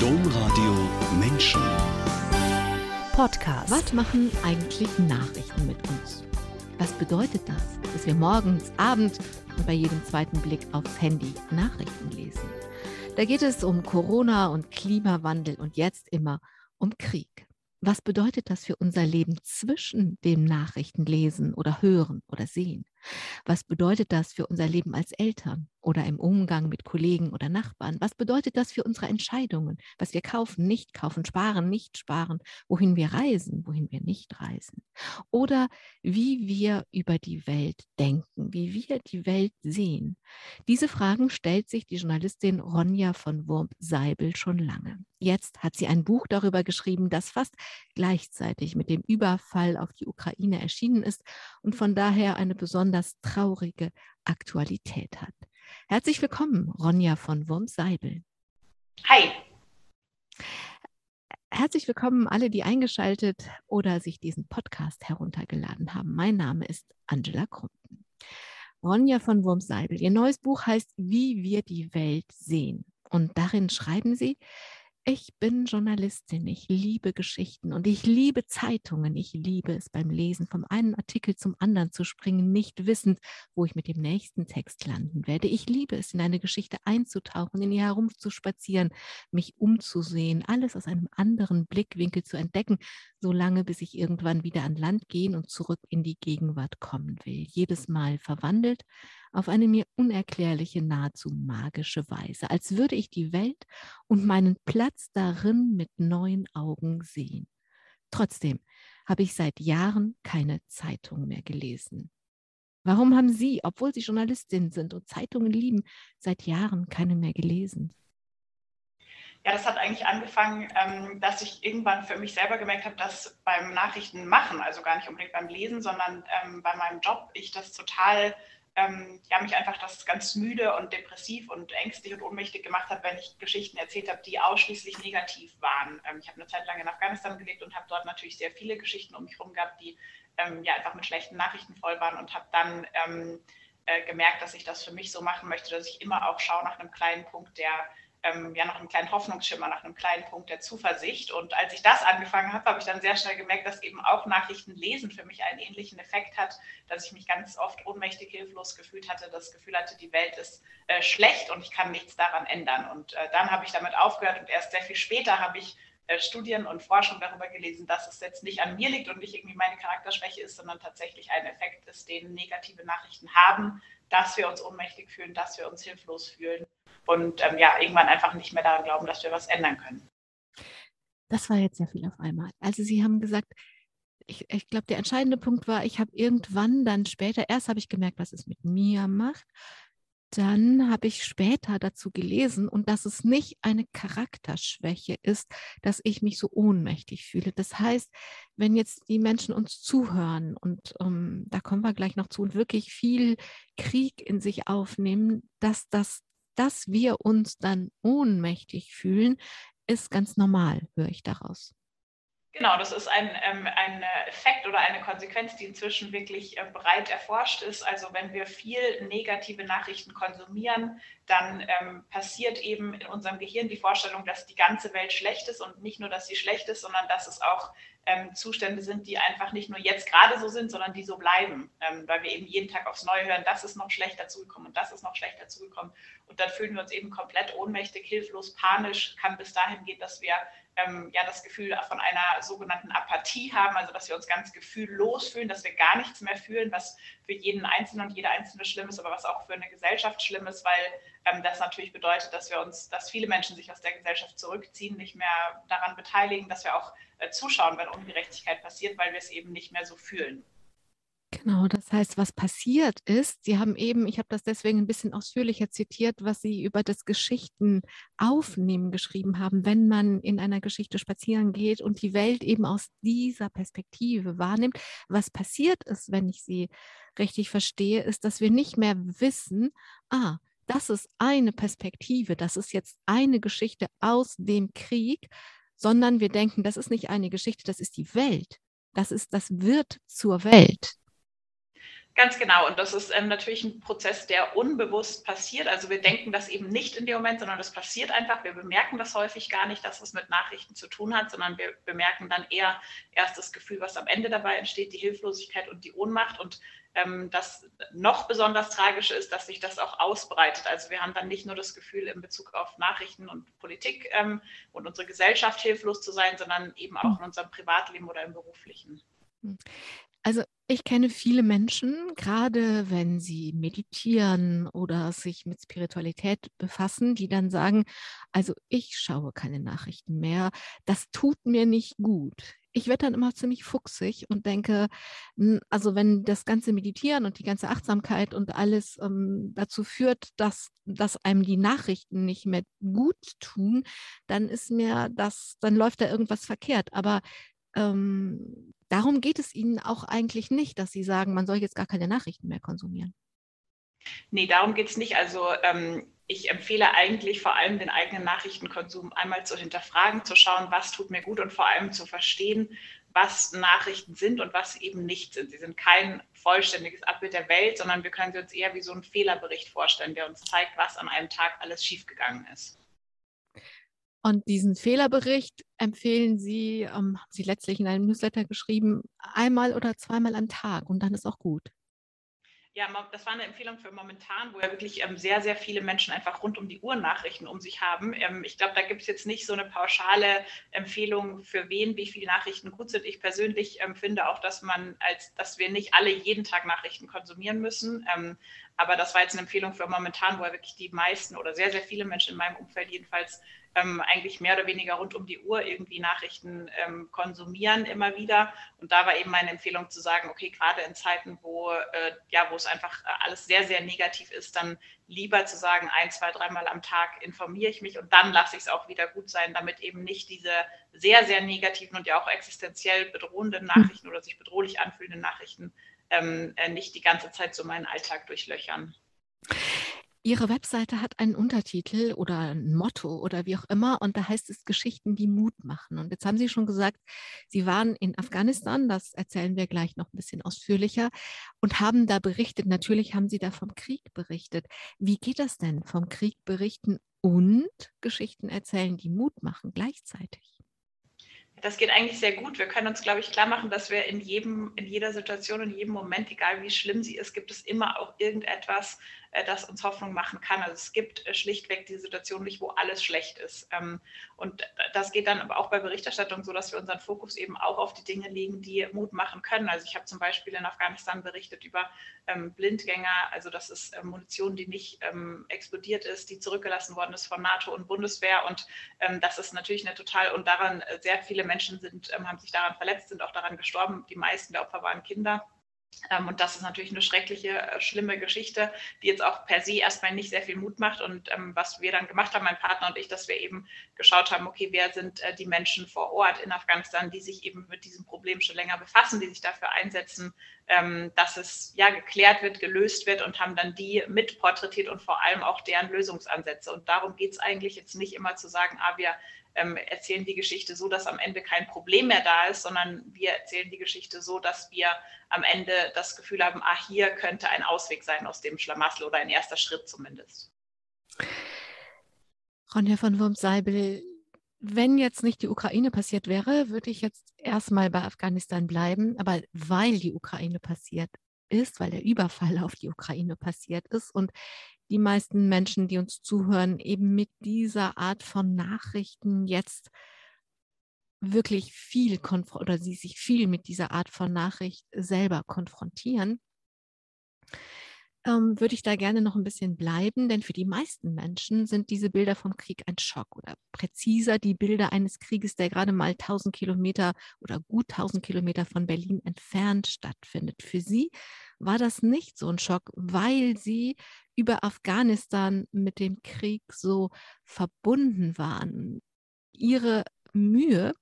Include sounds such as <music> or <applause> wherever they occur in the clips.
Domradio Menschen. Podcast. Was machen eigentlich Nachrichten mit uns? Was bedeutet das, dass wir morgens, abends und bei jedem zweiten Blick aufs Handy Nachrichten lesen? Da geht es um Corona und Klimawandel und jetzt immer um Krieg. Was bedeutet das für unser Leben zwischen dem Nachrichtenlesen oder Hören oder Sehen? Was bedeutet das für unser Leben als Eltern oder im Umgang mit Kollegen oder Nachbarn? Was bedeutet das für unsere Entscheidungen, was wir kaufen, nicht kaufen, sparen, nicht sparen, wohin wir reisen, wohin wir nicht reisen? Oder wie wir über die Welt denken, wie wir die Welt sehen? Diese Fragen stellt sich die Journalistin Ronja von Wurm-Seibel schon lange. Jetzt hat sie ein Buch darüber geschrieben, das fast gleichzeitig mit dem Überfall auf die Ukraine erschienen ist und von daher eine besonders traurige Aktualität hat. Herzlich willkommen, Ronja von Wurmseibel. Hi. Herzlich willkommen alle, die eingeschaltet oder sich diesen Podcast heruntergeladen haben. Mein Name ist Angela Krumpen. Ronja von Wurmseibel. Ihr neues Buch heißt Wie wir die Welt sehen. Und darin schreiben Sie, ich bin Journalistin, ich liebe Geschichten und ich liebe Zeitungen. Ich liebe es beim Lesen, vom einen Artikel zum anderen zu springen, nicht wissend, wo ich mit dem nächsten Text landen werde. Ich liebe es, in eine Geschichte einzutauchen, in ihr herumzuspazieren, mich umzusehen, alles aus einem anderen Blickwinkel zu entdecken, solange bis ich irgendwann wieder an Land gehen und zurück in die Gegenwart kommen will. Jedes Mal verwandelt auf eine mir unerklärliche, nahezu magische Weise, als würde ich die Welt und meinen Platz darin mit neuen Augen sehen. Trotzdem habe ich seit Jahren keine Zeitung mehr gelesen. Warum haben Sie, obwohl Sie Journalistin sind und Zeitungen lieben, seit Jahren keine mehr gelesen? Ja, das hat eigentlich angefangen, ähm, dass ich irgendwann für mich selber gemerkt habe, dass beim Nachrichten machen, also gar nicht unbedingt beim Lesen, sondern ähm, bei meinem Job, ich das total ähm, ja, mich einfach das ganz müde und depressiv und ängstlich und ohnmächtig gemacht hat, wenn ich Geschichten erzählt habe, die ausschließlich negativ waren. Ähm, ich habe eine Zeit lang in Afghanistan gelebt und habe dort natürlich sehr viele Geschichten um mich herum gehabt, die ähm, ja einfach mit schlechten Nachrichten voll waren und habe dann ähm, äh, gemerkt, dass ich das für mich so machen möchte, dass ich immer auch schaue nach einem kleinen Punkt, der ähm, ja noch einen kleinen Hoffnungsschimmer, nach einem kleinen Punkt der Zuversicht. Und als ich das angefangen habe, habe ich dann sehr schnell gemerkt, dass eben auch Nachrichten lesen für mich einen ähnlichen Effekt hat, dass ich mich ganz oft ohnmächtig hilflos gefühlt hatte, das Gefühl hatte, die Welt ist äh, schlecht und ich kann nichts daran ändern. Und äh, dann habe ich damit aufgehört und erst sehr viel später habe ich äh, Studien und Forschung darüber gelesen, dass es jetzt nicht an mir liegt und nicht irgendwie meine Charakterschwäche ist, sondern tatsächlich ein Effekt ist, den negative Nachrichten haben, dass wir uns ohnmächtig fühlen, dass wir uns hilflos fühlen und ähm, ja, irgendwann einfach nicht mehr daran glauben, dass wir was ändern können. Das war jetzt sehr viel auf einmal. Also Sie haben gesagt, ich, ich glaube, der entscheidende Punkt war, ich habe irgendwann dann später, erst habe ich gemerkt, was es mit mir macht. Dann habe ich später dazu gelesen und dass es nicht eine Charakterschwäche ist, dass ich mich so ohnmächtig fühle. Das heißt, wenn jetzt die Menschen uns zuhören und ähm, da kommen wir gleich noch zu und wirklich viel Krieg in sich aufnehmen, dass das dass wir uns dann ohnmächtig fühlen, ist ganz normal, höre ich daraus. Genau, das ist ein, ähm, ein Effekt oder eine Konsequenz, die inzwischen wirklich äh, breit erforscht ist. Also wenn wir viel negative Nachrichten konsumieren, dann ähm, passiert eben in unserem Gehirn die Vorstellung, dass die ganze Welt schlecht ist und nicht nur, dass sie schlecht ist, sondern dass es auch ähm, Zustände sind, die einfach nicht nur jetzt gerade so sind, sondern die so bleiben, ähm, weil wir eben jeden Tag aufs Neue hören, das ist noch schlecht dazugekommen und das ist noch schlecht dazugekommen. Und dann fühlen wir uns eben komplett ohnmächtig, hilflos, panisch, kann bis dahin gehen, dass wir ähm, ja das Gefühl von einer sogenannten Apathie haben, also dass wir uns ganz gefühllos fühlen, dass wir gar nichts mehr fühlen, was für jeden Einzelnen und jede Einzelne schlimm ist, aber was auch für eine Gesellschaft schlimm ist, weil ähm, das natürlich bedeutet, dass wir uns, dass viele Menschen sich aus der Gesellschaft zurückziehen, nicht mehr daran beteiligen, dass wir auch äh, zuschauen, wenn Ungerechtigkeit passiert, weil wir es eben nicht mehr so fühlen. Genau, das heißt, was passiert ist, Sie haben eben, ich habe das deswegen ein bisschen ausführlicher zitiert, was Sie über das Geschichtenaufnehmen geschrieben haben, wenn man in einer Geschichte spazieren geht und die Welt eben aus dieser Perspektive wahrnimmt. Was passiert ist, wenn ich Sie richtig verstehe, ist, dass wir nicht mehr wissen, ah, das ist eine Perspektive, das ist jetzt eine Geschichte aus dem Krieg, sondern wir denken, das ist nicht eine Geschichte, das ist die Welt. Das ist, das wird zur Welt. Ganz genau. Und das ist ähm, natürlich ein Prozess, der unbewusst passiert. Also wir denken das eben nicht in dem Moment, sondern das passiert einfach. Wir bemerken das häufig gar nicht, dass es mit Nachrichten zu tun hat, sondern wir bemerken dann eher erst das Gefühl, was am Ende dabei entsteht, die Hilflosigkeit und die Ohnmacht. Und ähm, das noch besonders Tragische ist, dass sich das auch ausbreitet. Also wir haben dann nicht nur das Gefühl, in Bezug auf Nachrichten und Politik ähm, und unsere Gesellschaft hilflos zu sein, sondern eben auch in unserem Privatleben oder im beruflichen. Hm. Also ich kenne viele Menschen, gerade wenn sie meditieren oder sich mit Spiritualität befassen, die dann sagen, also ich schaue keine Nachrichten mehr, das tut mir nicht gut. Ich werde dann immer ziemlich fuchsig und denke, also wenn das ganze Meditieren und die ganze Achtsamkeit und alles ähm, dazu führt, dass, dass einem die Nachrichten nicht mehr gut tun, dann ist mir das, dann läuft da irgendwas verkehrt. Aber ähm, darum geht es Ihnen auch eigentlich nicht, dass Sie sagen, man soll jetzt gar keine Nachrichten mehr konsumieren. Nee, darum geht es nicht. Also ähm, ich empfehle eigentlich vor allem den eigenen Nachrichtenkonsum einmal zu hinterfragen, zu schauen, was tut mir gut und vor allem zu verstehen, was Nachrichten sind und was eben nicht sind. Sie sind kein vollständiges Abbild der Welt, sondern wir können sie uns eher wie so einen Fehlerbericht vorstellen, der uns zeigt, was an einem Tag alles schiefgegangen ist. Und diesen Fehlerbericht empfehlen Sie, ähm, haben Sie letztlich in einem Newsletter geschrieben, einmal oder zweimal am Tag und dann ist auch gut. Ja, das war eine Empfehlung für momentan, wo ja wirklich ähm, sehr, sehr viele Menschen einfach rund um die Uhr Nachrichten um sich haben. Ähm, ich glaube, da gibt es jetzt nicht so eine pauschale Empfehlung für wen, wie viele Nachrichten gut sind. Ich persönlich ähm, finde auch, dass man als, dass wir nicht alle jeden Tag Nachrichten konsumieren müssen. Ähm, aber das war jetzt eine Empfehlung für momentan, wo ja wirklich die meisten oder sehr, sehr viele Menschen in meinem Umfeld jedenfalls ähm, eigentlich mehr oder weniger rund um die Uhr irgendwie Nachrichten ähm, konsumieren immer wieder. Und da war eben meine Empfehlung zu sagen, okay, gerade in Zeiten, wo, äh, ja, wo es einfach äh, alles sehr, sehr negativ ist, dann lieber zu sagen, ein, zwei, dreimal am Tag informiere ich mich und dann lasse ich es auch wieder gut sein, damit eben nicht diese sehr, sehr negativen und ja auch existenziell bedrohenden hm. Nachrichten oder sich bedrohlich anfühlenden Nachrichten ähm, äh, nicht die ganze Zeit so meinen Alltag durchlöchern. Ihre Webseite hat einen Untertitel oder ein Motto oder wie auch immer und da heißt es Geschichten, die Mut machen. Und jetzt haben Sie schon gesagt, Sie waren in Afghanistan, das erzählen wir gleich noch ein bisschen ausführlicher und haben da berichtet. Natürlich haben Sie da vom Krieg berichtet. Wie geht das denn, vom Krieg berichten und Geschichten erzählen, die Mut machen gleichzeitig? das geht eigentlich sehr gut. Wir können uns, glaube ich, klar machen, dass wir in jedem, in jeder Situation, in jedem Moment, egal wie schlimm sie ist, gibt es immer auch irgendetwas, das uns Hoffnung machen kann. Also es gibt äh, schlichtweg die Situation nicht, wo alles schlecht ist. Ähm, und das geht dann aber auch bei Berichterstattung so, dass wir unseren Fokus eben auch auf die Dinge legen, die Mut machen können. Also ich habe zum Beispiel in Afghanistan berichtet über ähm, Blindgänger, also das ist äh, Munition, die nicht ähm, explodiert ist, die zurückgelassen worden ist von NATO und Bundeswehr. Und das ist natürlich eine total, und daran sehr viele Menschen sind, haben sich daran verletzt, sind auch daran gestorben. Die meisten der Opfer waren Kinder. Ähm, und das ist natürlich eine schreckliche, äh, schlimme Geschichte, die jetzt auch per se erstmal nicht sehr viel Mut macht. Und ähm, was wir dann gemacht haben, mein Partner und ich, dass wir eben geschaut haben, okay, wer sind äh, die Menschen vor Ort in Afghanistan, die sich eben mit diesem Problem schon länger befassen, die sich dafür einsetzen, ähm, dass es ja geklärt wird, gelöst wird und haben dann die mitporträtiert und vor allem auch deren Lösungsansätze. Und darum geht es eigentlich jetzt nicht immer zu sagen, ah, wir ähm, erzählen die Geschichte so, dass am Ende kein Problem mehr da ist, sondern wir erzählen die Geschichte so, dass wir am Ende das Gefühl haben, ah, hier könnte ein Ausweg sein aus dem Schlamassel oder ein erster Schritt zumindest. Ronja von Wurmseibel, wenn jetzt nicht die Ukraine passiert wäre, würde ich jetzt erstmal bei Afghanistan bleiben. Aber weil die Ukraine passiert ist, weil der Überfall auf die Ukraine passiert ist und die meisten Menschen, die uns zuhören, eben mit dieser Art von Nachrichten jetzt wirklich viel oder sie sich viel mit dieser Art von Nachricht selber konfrontieren, ähm, würde ich da gerne noch ein bisschen bleiben, denn für die meisten Menschen sind diese Bilder vom Krieg ein Schock oder präziser die Bilder eines Krieges, der gerade mal 1000 Kilometer oder gut 1000 Kilometer von Berlin entfernt stattfindet. Für sie war das nicht so ein Schock, weil sie über Afghanistan mit dem Krieg so verbunden waren. Ihre Mühe,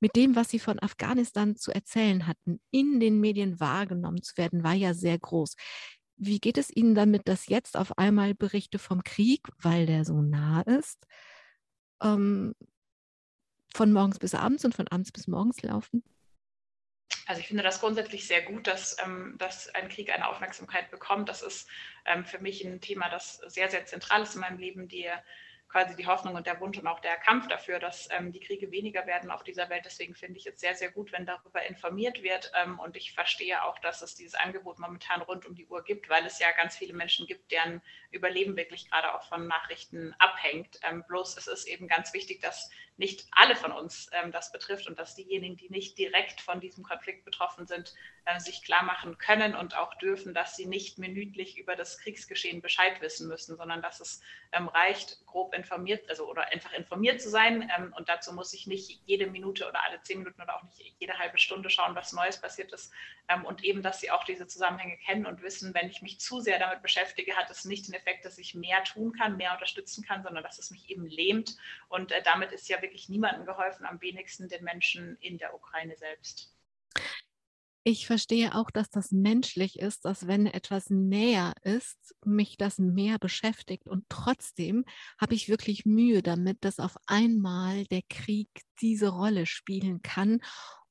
mit dem, was sie von Afghanistan zu erzählen hatten, in den Medien wahrgenommen zu werden, war ja sehr groß. Wie geht es Ihnen damit, dass jetzt auf einmal Berichte vom Krieg, weil der so nah ist, ähm, von morgens bis abends und von abends bis morgens laufen? also ich finde das grundsätzlich sehr gut, dass, ähm, dass ein Krieg eine Aufmerksamkeit bekommt. Das ist ähm, für mich ein Thema, das sehr, sehr zentral ist in meinem Leben, die quasi die Hoffnung und der Wunsch und auch der Kampf dafür, dass ähm, die Kriege weniger werden auf dieser Welt. Deswegen finde ich es sehr, sehr gut, wenn darüber informiert wird. Ähm, und ich verstehe auch, dass es dieses Angebot momentan rund um die Uhr gibt, weil es ja ganz viele Menschen gibt, deren Überleben wirklich gerade auch von Nachrichten abhängt. Ähm, bloß es ist eben ganz wichtig, dass nicht alle von uns ähm, das betrifft und dass diejenigen, die nicht direkt von diesem Konflikt betroffen sind, äh, sich klar machen können und auch dürfen, dass sie nicht minütlich über das Kriegsgeschehen Bescheid wissen müssen, sondern dass es ähm, reicht, grob informiert, also oder einfach informiert zu sein. Ähm, und dazu muss ich nicht jede Minute oder alle zehn Minuten oder auch nicht jede halbe Stunde schauen, was Neues passiert ist. Ähm, und eben, dass sie auch diese Zusammenhänge kennen und wissen, wenn ich mich zu sehr damit beschäftige, hat es nicht den Effekt, dass ich mehr tun kann, mehr unterstützen kann, sondern dass es mich eben lähmt. Und äh, damit ist ja wirklich niemandem geholfen, am wenigsten den Menschen in der Ukraine selbst. Ich verstehe auch, dass das menschlich ist, dass wenn etwas näher ist, mich das mehr beschäftigt. Und trotzdem habe ich wirklich Mühe damit, dass auf einmal der Krieg diese Rolle spielen kann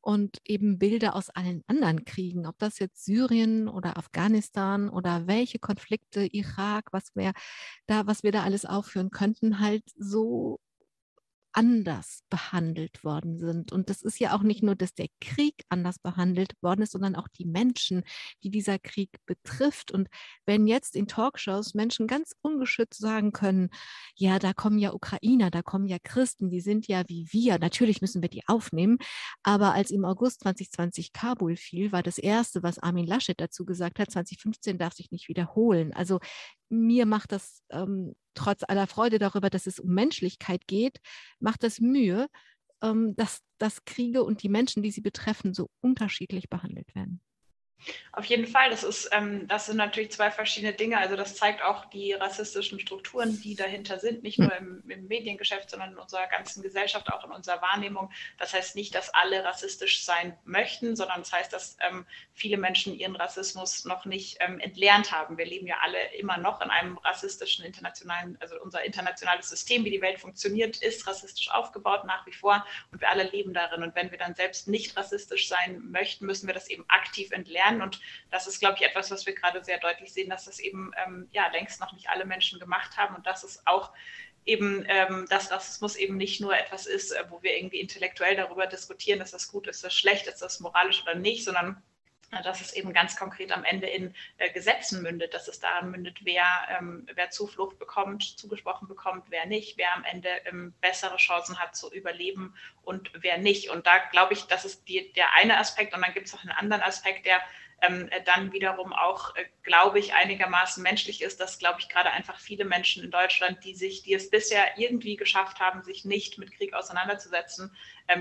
und eben Bilder aus allen anderen Kriegen, ob das jetzt Syrien oder Afghanistan oder welche Konflikte, Irak, was wir da, was wir da alles aufführen könnten, halt so anders behandelt worden sind. Und das ist ja auch nicht nur, dass der Krieg anders behandelt worden ist, sondern auch die Menschen, die dieser Krieg betrifft. Und wenn jetzt in Talkshows Menschen ganz ungeschützt sagen können, ja, da kommen ja Ukrainer, da kommen ja Christen, die sind ja wie wir, natürlich müssen wir die aufnehmen. Aber als im August 2020 Kabul fiel, war das Erste, was Armin Laschet dazu gesagt hat, 2015 darf sich nicht wiederholen. Also mir macht das ähm, trotz aller Freude darüber, dass es um Menschlichkeit geht, macht es Mühe, ähm, dass, dass Kriege und die Menschen, die sie betreffen, so unterschiedlich behandelt werden. Auf jeden Fall, das, ist, ähm, das sind natürlich zwei verschiedene Dinge. Also das zeigt auch die rassistischen Strukturen, die dahinter sind, nicht nur im, im, Mediengeschäft, sondern in unserer ganzen Gesellschaft, auch in unserer Wahrnehmung. Das heißt nicht, dass alle rassistisch sein möchten, sondern das heißt, dass ähm, viele Menschen ihren Rassismus noch nicht ähm, entlernt haben. Wir leben ja alle immer noch in einem rassistischen internationalen, also unser internationales System, wie die Welt funktioniert, ist rassistisch aufgebaut nach wie vor und wir alle leben darin. Und wenn wir dann selbst nicht rassistisch sein möchten, müssen wir das eben aktiv entlernen lernen. Und das ist, glaube ich, etwas, was wir gerade sehr deutlich sehen, dass das eben ähm, ja längst noch nicht alle Menschen gemacht haben und dass es auch eben, ähm, dass Rassismus eben nicht nur etwas ist, äh, wo wir irgendwie intellektuell darüber diskutieren, ist das gut, ist das schlecht, ist das moralisch oder nicht, sondern dass es eben ganz konkret am Ende in äh, Gesetzen mündet, dass es daran mündet, wer, ähm, wer Zuflucht bekommt, zugesprochen bekommt, wer nicht, wer am Ende ähm, bessere Chancen hat zu überleben und wer nicht. Und da glaube ich, das ist die, der eine Aspekt. Und dann gibt es noch einen anderen Aspekt, der ähm, dann wiederum auch, äh, glaube ich, einigermaßen menschlich ist, dass, glaube ich, gerade einfach viele Menschen in Deutschland, die sich, die es bisher irgendwie geschafft haben, sich nicht mit Krieg auseinanderzusetzen,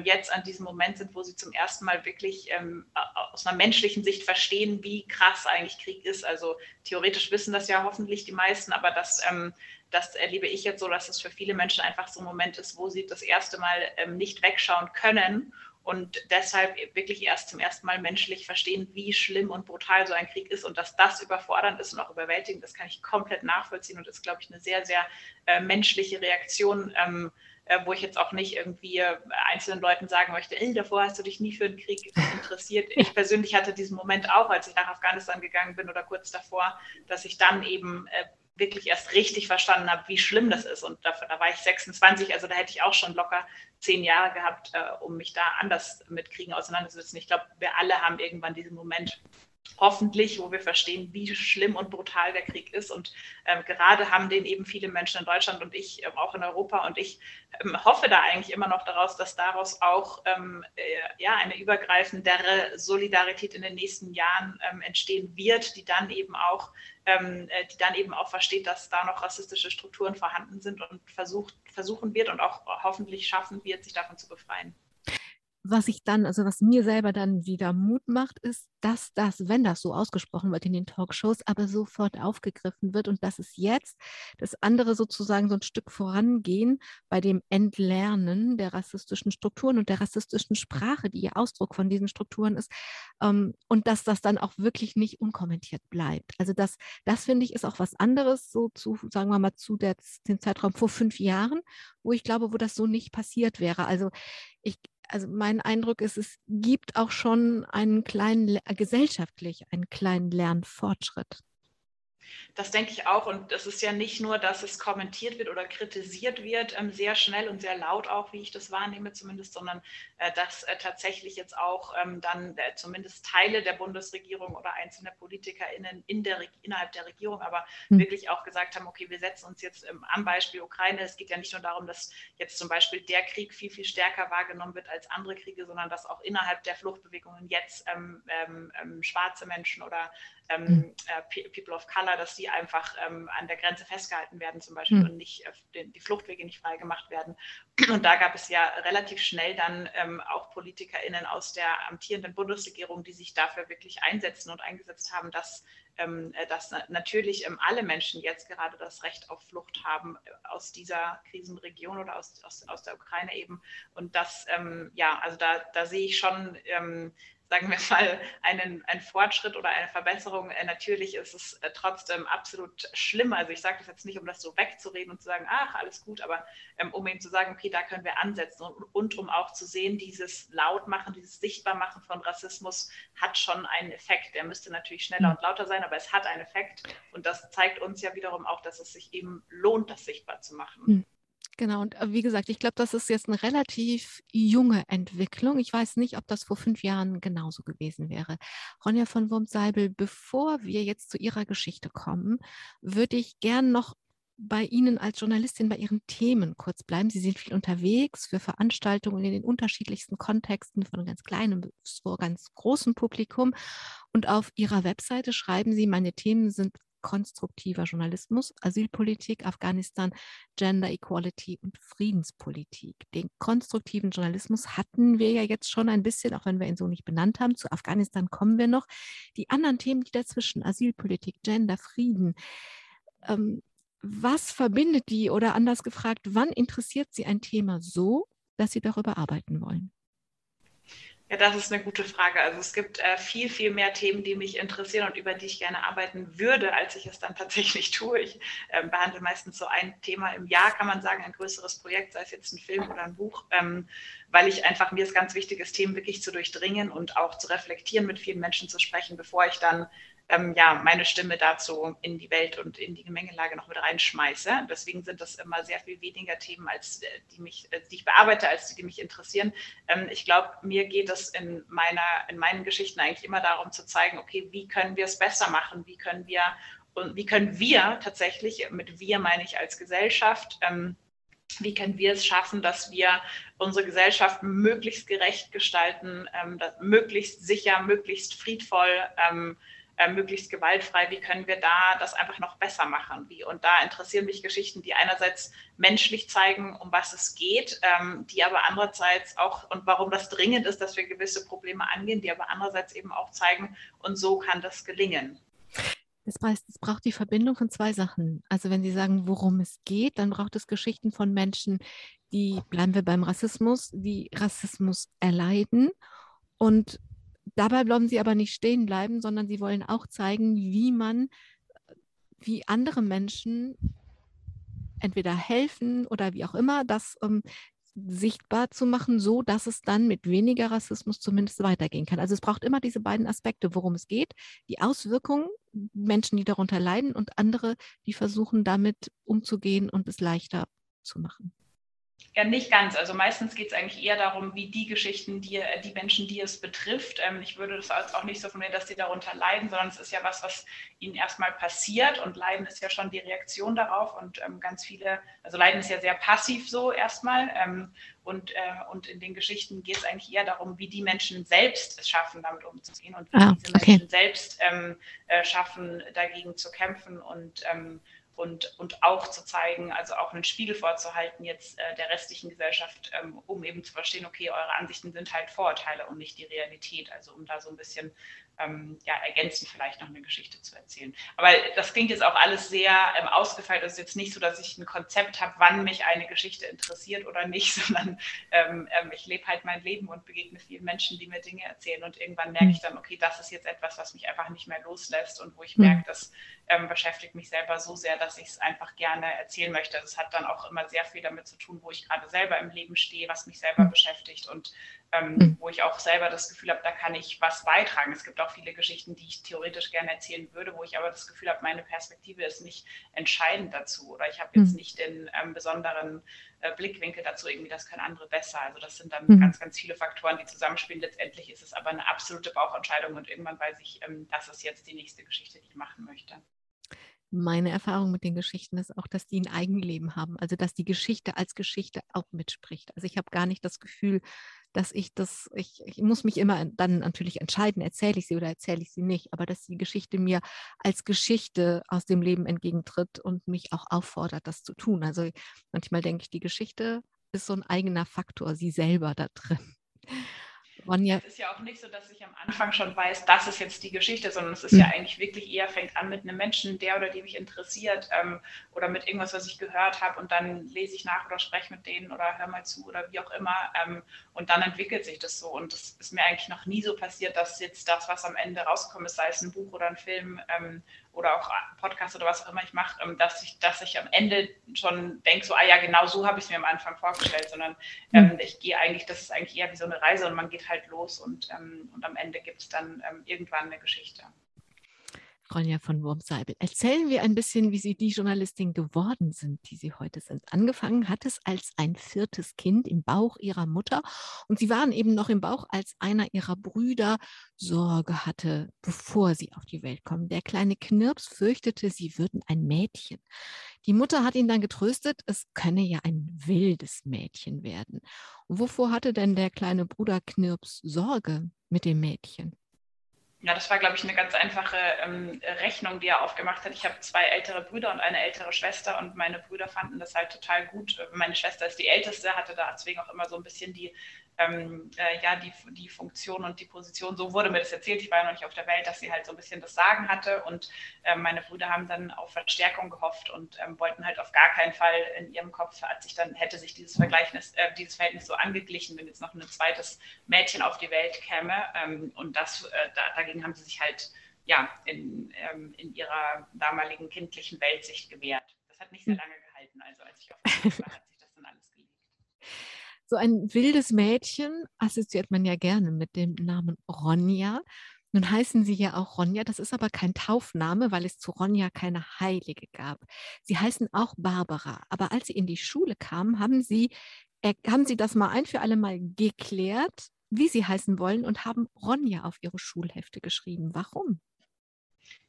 jetzt an diesem Moment sind, wo sie zum ersten Mal wirklich ähm, aus einer menschlichen Sicht verstehen, wie krass eigentlich Krieg ist. Also theoretisch wissen das ja hoffentlich die meisten, aber das ähm, das erlebe ich jetzt so, dass es für viele Menschen einfach so ein Moment ist, wo sie das erste Mal ähm, nicht wegschauen können und deshalb wirklich erst zum ersten Mal menschlich verstehen, wie schlimm und brutal so ein Krieg ist und dass das überfordernd ist und auch überwältigend, das kann ich komplett nachvollziehen und ist, glaube ich, eine sehr, sehr äh, menschliche Reaktion, ähm, äh, wo ich jetzt auch nicht irgendwie äh, einzelnen Leuten sagen möchte, ey, davor hast du dich nie für den Krieg interessiert. <laughs> Ich persönlich hatte diesen Moment auch, als ich nach Afghanistan gegangen bin oder kurz davor, dass ich dann eben äh, wirklich erst richtig verstanden habe, wie schlimm das ist. Und da, da, war ich 26, also da hätte ich auch schon locker zehn Jahre gehabt, äh, um mich da anders mit Kriegen auseinanderzusetzen. Ich glaube, wir alle haben irgendwann diesen Moment hoffentlich, wo wir verstehen, wie schlimm und brutal der Krieg ist. Und ähm, gerade haben den eben viele Menschen in Deutschland und ich ähm, auch in Europa. Und ich ähm, hoffe da eigentlich immer noch daraus, dass daraus auch ähm, äh, ja, eine übergreifendere Solidarität in den nächsten Jahren ähm, entstehen wird, die dann eben auch, ähm, äh, die dann eben auch versteht, dass da noch rassistische Strukturen vorhanden sind und versucht, versuchen wird und auch hoffentlich schaffen wird, sich davon zu befreien was ich dann, also was mir selber dann wieder Mut macht, ist, dass das, wenn das so ausgesprochen wird in den Talkshows, aber sofort aufgegriffen wird und dass es jetzt das andere sozusagen so ein Stück vorangehen bei dem Entlernen der rassistischen Strukturen und der rassistischen Sprache, die ja Ausdruck von diesen Strukturen ist, ähm, und dass das dann auch wirklich nicht unkommentiert bleibt. Also das, das finde ich ist auch was anderes, so zu, sagen wir mal, zu der, dem Zeitraum vor fünf Jahren, wo ich glaube, wo das so nicht passiert wäre. Also ich also mein Eindruck ist, es gibt auch schon einen kleinen, gesellschaftlich einen kleinen Lernfortschritt. Das denke ich auch. Und es ist ja nicht nur, dass es kommentiert wird oder kritisiert wird, ähm, sehr schnell und sehr laut auch, wie ich das wahrnehme zumindest, sondern äh, dass äh, tatsächlich jetzt auch ähm, dann äh, zumindest Teile der Bundesregierung oder einzelne PolitikerInnen in der, innerhalb der Regierung aber mhm. wirklich auch gesagt haben, okay, wir setzen uns jetzt ähm, am Beispiel Ukraine. Es geht ja nicht nur darum, dass jetzt zum Beispiel der Krieg viel, viel stärker wahrgenommen wird als andere Kriege, sondern dass auch innerhalb der Fluchtbewegungen jetzt ähm, ähm, ähm schwarze Menschen oder mhm. People of Color, dass die einfach ähm, an der Grenze festgehalten werden zum Beispiel mhm. und nicht äh, die, die, Fluchtwege nicht freigemacht werden. Und da gab es ja relativ schnell dann ähm, auch PolitikerInnen aus der amtierenden Bundesregierung, die sich dafür wirklich einsetzen und eingesetzt haben, dass, ähm, äh, dass natürlich ähm, alle Menschen jetzt gerade das Recht auf Flucht haben äh, aus dieser Krisenregion oder aus, aus, aus der Ukraine eben. Und das, ähm, ja, also da, da sehe ich schon ähm, sagen wir mal, einen, einen Fortschritt oder eine Verbesserung. Äh, natürlich ist es äh, trotzdem absolut schlimm. Also ich sage das jetzt nicht, um das so wegzureden und zu sagen, ach, alles gut, aber ähm, um eben zu sagen, okay, da können wir ansetzen und, und um auch zu sehen, dieses Lautmachen, dieses Sichtbarmachen von Rassismus hat schon einen Effekt. Der müsste natürlich schneller und lauter sein, aber es hat einen Effekt. Und das zeigt uns ja wiederum auch, dass es sich eben lohnt, das sichtbar zu machen. Genau, und äh, wie gesagt, ich glaube, das ist jetzt eine relativ junge Entwicklung. Ich weiß nicht, ob das vor fünf Jahren genauso gewesen wäre. Ronja von Wurmseibel, bevor wir jetzt zu Ihrer Geschichte kommen, würde ich gern noch bei Ihnen als Journalistin bei Ihren Themen kurz bleiben. Sie sind viel unterwegs für Veranstaltungen in den unterschiedlichsten Kontexten, von ganz kleinem bis vor ganz großem Publikum. Und auf Ihrer Webseite schreiben Sie, meine Themen sind konstruktiver Journalismus, Asylpolitik, Afghanistan, Gender Equality und Friedenspolitik. Den konstruktiven Journalismus hatten wir ja jetzt schon ein bisschen, auch wenn wir ihn so nicht benannt haben. Zu Afghanistan kommen wir noch. Die anderen Themen, die dazwischen, Asylpolitik, Gender, Frieden, ähm, was verbindet die oder anders gefragt, wann interessiert Sie ein Thema so, dass Sie darüber arbeiten wollen? Ja, das ist eine gute Frage. Also es gibt äh, viel, viel mehr Themen, die mich interessieren und über die ich gerne arbeiten würde, als ich es dann <laughs> tatsächlich tue. Ich äh, behandle meistens so ein Thema im Jahr, kann man sagen, ein größeres Projekt, sei es jetzt ein Film oder ein Buch, ähm, weil ich einfach mir es ganz wichtig ist, Themen wirklich zu durchdringen und auch zu reflektieren, mit vielen Menschen zu sprechen, bevor ich dann ähm, ja, meine Stimme dazu in die Welt und in die Gemengelage noch mit reinschmeiße. Deswegen sind das immer sehr viel weniger Themen, als äh, die, mich, äh, die ich bearbeite, als die, die mich interessieren. Ähm, ich glaube, mir geht es in, meiner, in meinen Geschichten eigentlich immer darum zu zeigen, okay, wie können wir es besser machen? Wie können wir, und wie können wir tatsächlich, mit wir meine ich als Gesellschaft, ähm, wie können wir es schaffen, dass wir unsere Gesellschaft möglichst gerecht gestalten, ähm, möglichst sicher, möglichst friedvoll, ähm, äh, möglichst gewaltfrei, wie können wir da das einfach noch besser machen? Wie, und da interessieren mich Geschichten, die einerseits menschlich zeigen, um was es geht, ähm, die aber andererseits auch, und warum das dringend ist, dass wir gewisse Probleme angehen, die aber andererseits eben auch zeigen, und so kann das gelingen. Das heißt, es braucht die Verbindung von zwei Sachen. Also wenn Sie sagen, worum es geht, dann braucht es Geschichten von Menschen, die, bleiben wir beim Rassismus, die Rassismus erleiden und Dabei bleiben sie aber nicht stehen bleiben, sondern sie wollen auch zeigen, wie man, wie andere Menschen entweder helfen oder wie auch immer, das ähm, sichtbar zu machen, so dass es dann mit weniger Rassismus zumindest weitergehen kann. Also es braucht immer diese beiden Aspekte, worum es geht, die Auswirkungen, Menschen, die darunter leiden und andere, die versuchen damit umzugehen und es leichter zu machen. Ja, nicht ganz. Also meistens geht es eigentlich eher darum, wie die Geschichten, die, äh, die Menschen, die es betrifft. Ähm, ich würde das auch nicht so von mir, dass sie darunter leiden, sondern es ist ja was, was ihnen erstmal passiert und Leiden ist ja schon die Reaktion darauf und ähm, ganz viele, also Leiden ist ja sehr passiv so erstmal ähm, und, äh, und in den Geschichten geht es eigentlich eher darum, wie die Menschen selbst es schaffen, damit umzugehen und wie ah, diese okay. Menschen selbst ähm, äh, schaffen, dagegen zu kämpfen und ähm, und, und auch zu zeigen, also auch einen Spiegel vorzuhalten jetzt äh, der restlichen Gesellschaft, ähm, um eben zu verstehen, okay, eure Ansichten sind halt Vorurteile und nicht die Realität. Also um da so ein bisschen ähm, ja, ergänzend vielleicht noch eine Geschichte zu erzählen. Aber das klingt jetzt auch alles sehr ähm, ausgefeilt. Es ist jetzt nicht so, dass ich ein Konzept habe, wann mich eine Geschichte interessiert oder nicht, <laughs> sondern ähm, ähm, ich lebe halt mein Leben und begegne vielen Menschen, die mir Dinge erzählen. Und irgendwann merke ich dann, okay, das ist jetzt etwas, was mich einfach nicht mehr loslässt und wo ich merke, das ähm, beschäftigt mich selber so sehr, dass ich es einfach gerne erzählen möchte. Das hat dann auch immer sehr viel damit zu tun, wo ich gerade selber im Leben stehe, was mich selber beschäftigt und ähm, mhm. wo ich auch selber das Gefühl habe, da kann ich was beitragen. Es gibt auch viele Geschichten, die ich theoretisch gerne erzählen würde, wo ich aber das Gefühl habe, meine Perspektive ist nicht entscheidend dazu oder ich habe jetzt mhm. nicht den ähm, besonderen äh, Blickwinkel dazu, irgendwie das können andere besser. Also das sind dann mhm. ganz, ganz viele Faktoren, die zusammenspielen. Letztendlich ist es aber eine absolute Bauchentscheidung und irgendwann weiß ich, ähm, das ist jetzt die nächste Geschichte, die ich machen möchte meine Erfahrung mit den Geschichten ist auch, dass die ein Eigenleben haben. Also dass die Geschichte als Geschichte auch mitspricht. Also ich habe gar nicht das Gefühl, dass ich das, ich, ich muss mich immer dann natürlich entscheiden, erzähle ich sie oder erzähle ich sie nicht, aber dass die Geschichte mir als Geschichte aus dem Leben entgegentritt und mich auch auffordert, das zu tun. Also manchmal denke ich, die Geschichte ist so ein eigener Faktor, sie selber da drin. Ronja. Es ist ja auch nicht so, dass ich am Anfang schon weiß, das ist jetzt die Geschichte, sondern es ist mhm. ja eigentlich wirklich eher, fängt an mit einem Menschen, der oder die mich interessiert ähm, oder mit irgendwas, was ich gehört habe und dann lese ich nach oder spreche mit denen oder höre mal zu oder wie auch immer ähm, und dann entwickelt sich das so und das ist mir eigentlich noch nie so passiert, dass jetzt das, was am Ende rauskommt, sei es ein Buch oder ein Film ähm, oder auch Podcast oder was auch immer ich mache, ähm, dass ich, dass ich am Ende schon denke, so, ah ja, genau so habe ich es mir am Anfang vorgestellt, sondern hm. ähm, ich gehe eigentlich, das ist eigentlich eher wie so eine Reise und man geht halt los und, ähm, und am Ende gibt es dann ähm, irgendwann eine Geschichte. Ronja von Wurmseibel. Erzählen wir ein bisschen, wie Sie die Journalistin geworden sind, die Sie heute sind. Angefangen hat es als ein viertes Kind im Bauch Ihrer Mutter und Sie waren eben noch im Bauch, als einer Ihrer Brüder Sorge hatte, bevor Sie auf die Welt kommen. Der kleine Knirps fürchtete, Sie würden ein Mädchen. Die Mutter hat ihn dann getröstet, es könne ja ein wildes Mädchen werden. Und wovor hatte denn der kleine Bruder Knirps Sorge mit dem Mädchen? Ja, das war, glaube ich, eine ganz einfache ähm, Rechnung, die er aufgemacht hat. Ich habe zwei ältere Brüder und eine ältere Schwester und meine Brüder fanden das halt total gut. Meine Schwester ist die älteste, hatte da deswegen auch immer so ein bisschen die ähm, äh, ja, die, die Funktion und die Position, so wurde mir das erzählt, ich war ja noch nicht auf der Welt, dass sie halt so ein bisschen das Sagen hatte und äh, meine Brüder haben dann auf Verstärkung gehofft und ähm, wollten halt auf gar keinen Fall in ihrem Kopf, hat sich dann, hätte sich dieses Vergleichnis, äh, dieses Verhältnis so angeglichen, wenn jetzt noch ein zweites Mädchen auf die Welt käme ähm, und das, äh, da, dagegen haben sie sich halt ja, in, ähm, in ihrer damaligen kindlichen Weltsicht gewehrt. Das hat nicht sehr hm. lange gehalten, also als ich auf der Welt war, hat sich das dann alles gelegt. So ein wildes Mädchen assoziiert man ja gerne mit dem Namen Ronja. Nun heißen sie ja auch Ronja, das ist aber kein Taufname, weil es zu Ronja keine Heilige gab. Sie heißen auch Barbara, aber als sie in die Schule kamen, haben sie, äh, haben sie das mal ein für alle Mal geklärt, wie sie heißen wollen und haben Ronja auf ihre Schulhefte geschrieben. Warum?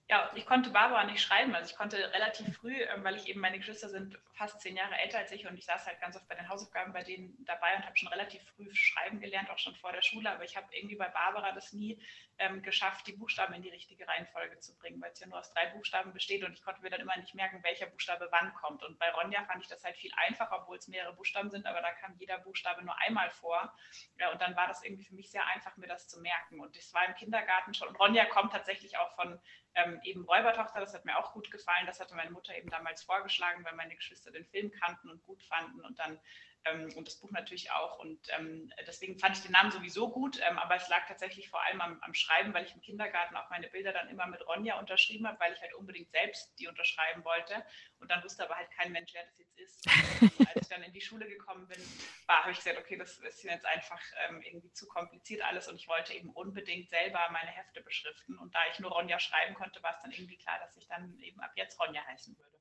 Ja, ich konnte Barbara nicht schreiben. Also ich konnte relativ früh, ähm, weil ich eben meine Geschwister sind fast zehn Jahre älter als ich und ich saß halt ganz oft bei den Hausaufgaben bei denen dabei und habe schon relativ früh schreiben gelernt, auch schon vor der Schule. Aber ich habe irgendwie bei Barbara das nie ähm, geschafft, die Buchstaben in die richtige Reihenfolge zu bringen, weil es ja nur aus drei Buchstaben besteht und ich konnte mir dann immer nicht merken, welcher Buchstabe wann kommt. Und bei Ronja fand ich das halt viel einfacher, obwohl es mehrere Buchstaben sind, aber da kam jeder Buchstabe nur einmal vor. Ja, und dann war das irgendwie für mich sehr einfach, mir das zu merken. Und das war im Kindergarten schon. Und Ronja kommt tatsächlich auch von ähm, eben Räubertochter, das hat mir auch gut gefallen. Das hatte meine Mutter eben damals vorgeschlagen, weil meine Geschwister den Film kannten und gut fanden und dann ähm, und das Buch natürlich auch. Und ähm, deswegen fand ich den Namen sowieso gut, ähm, aber es lag tatsächlich vor allem am, am, Schreiben, weil ich im Kindergarten auch meine Bilder dann immer mit Ronja unterschrieben habe, weil ich halt unbedingt selbst die unterschreiben wollte. Und dann wusste aber halt kein Mensch, wer das jetzt ist. Und als ich dann in die Schule gekommen bin, habe ich gesagt, okay, das ist jetzt einfach ähm, irgendwie zu kompliziert alles und ich wollte eben unbedingt selber meine Hefte beschriften. Und da ich nur Ronja schreiben konnte, war es dann irgendwie klar, dass ich dann eben ab jetzt Ronja heißen würde.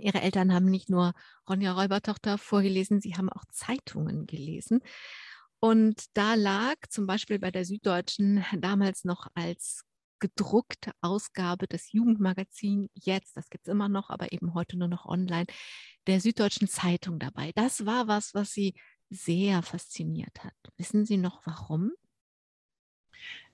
Ihre Eltern haben nicht nur Ronja Räubertochter vorgelesen, sie haben auch Zeitungen gelesen. Und da lag zum Beispiel bei der Süddeutschen damals noch als gedruckte Ausgabe des Jugendmagazins jetzt, das gibt es immer noch, aber eben heute nur noch online, der Süddeutschen Zeitung dabei. Das war was, was sie sehr fasziniert hat. Wissen Sie noch warum?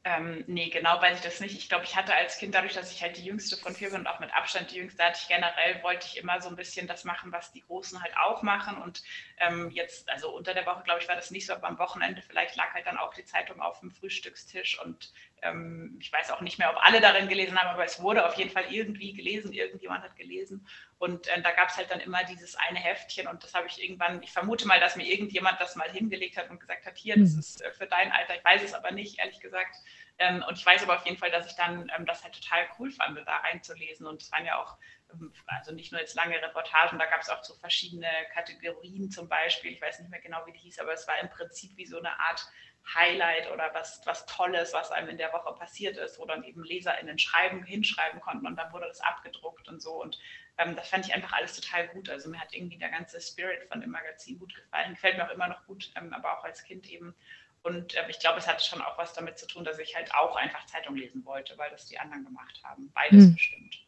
Ähm, nee, genau weiß ich das nicht. Ich glaube, ich hatte als Kind, dadurch, dass ich halt die jüngste von vier bin und auch mit Abstand die jüngste, hatte ich generell, wollte ich immer so ein bisschen das machen, was die Großen halt auch machen. Und ähm, jetzt, also unter der Woche, glaube ich, war das nicht so, aber am Wochenende vielleicht lag halt dann auch die Zeitung auf dem Frühstückstisch und ähm, ich weiß auch nicht mehr, ob alle darin gelesen haben, aber es wurde auf jeden Fall irgendwie gelesen, irgendjemand hat gelesen. Und äh, da gab es halt dann immer dieses eine Heftchen und das habe ich irgendwann, ich vermute mal, dass mir irgendjemand das mal hingelegt hat und gesagt hat, hier, das mhm. ist äh, für dein Alter, ich weiß es aber nicht, ehrlich gesagt. Ähm, und ich weiß aber auf jeden Fall, dass ich dann ähm, das halt total cool fand, da reinzulesen. Und es waren ja auch, ähm, also nicht nur jetzt lange Reportagen, da gab es auch so verschiedene Kategorien zum Beispiel. Ich weiß nicht mehr genau, wie die hieß, aber es war im Prinzip wie so eine Art Highlight oder was, was Tolles, was einem in der Woche passiert ist, wo dann eben LeserInnen schreiben, hinschreiben konnten und dann wurde das abgedruckt und so. Und ähm, das fand ich einfach alles total gut. Also mir hat irgendwie der ganze Spirit von dem Magazin gut gefallen. Gefällt mir auch immer noch gut, ähm, aber auch als Kind eben. Und äh, ich glaube, es hatte schon auch was damit zu tun, dass ich halt auch einfach Zeitung lesen wollte, weil das die anderen gemacht haben. Beides hm. bestimmt.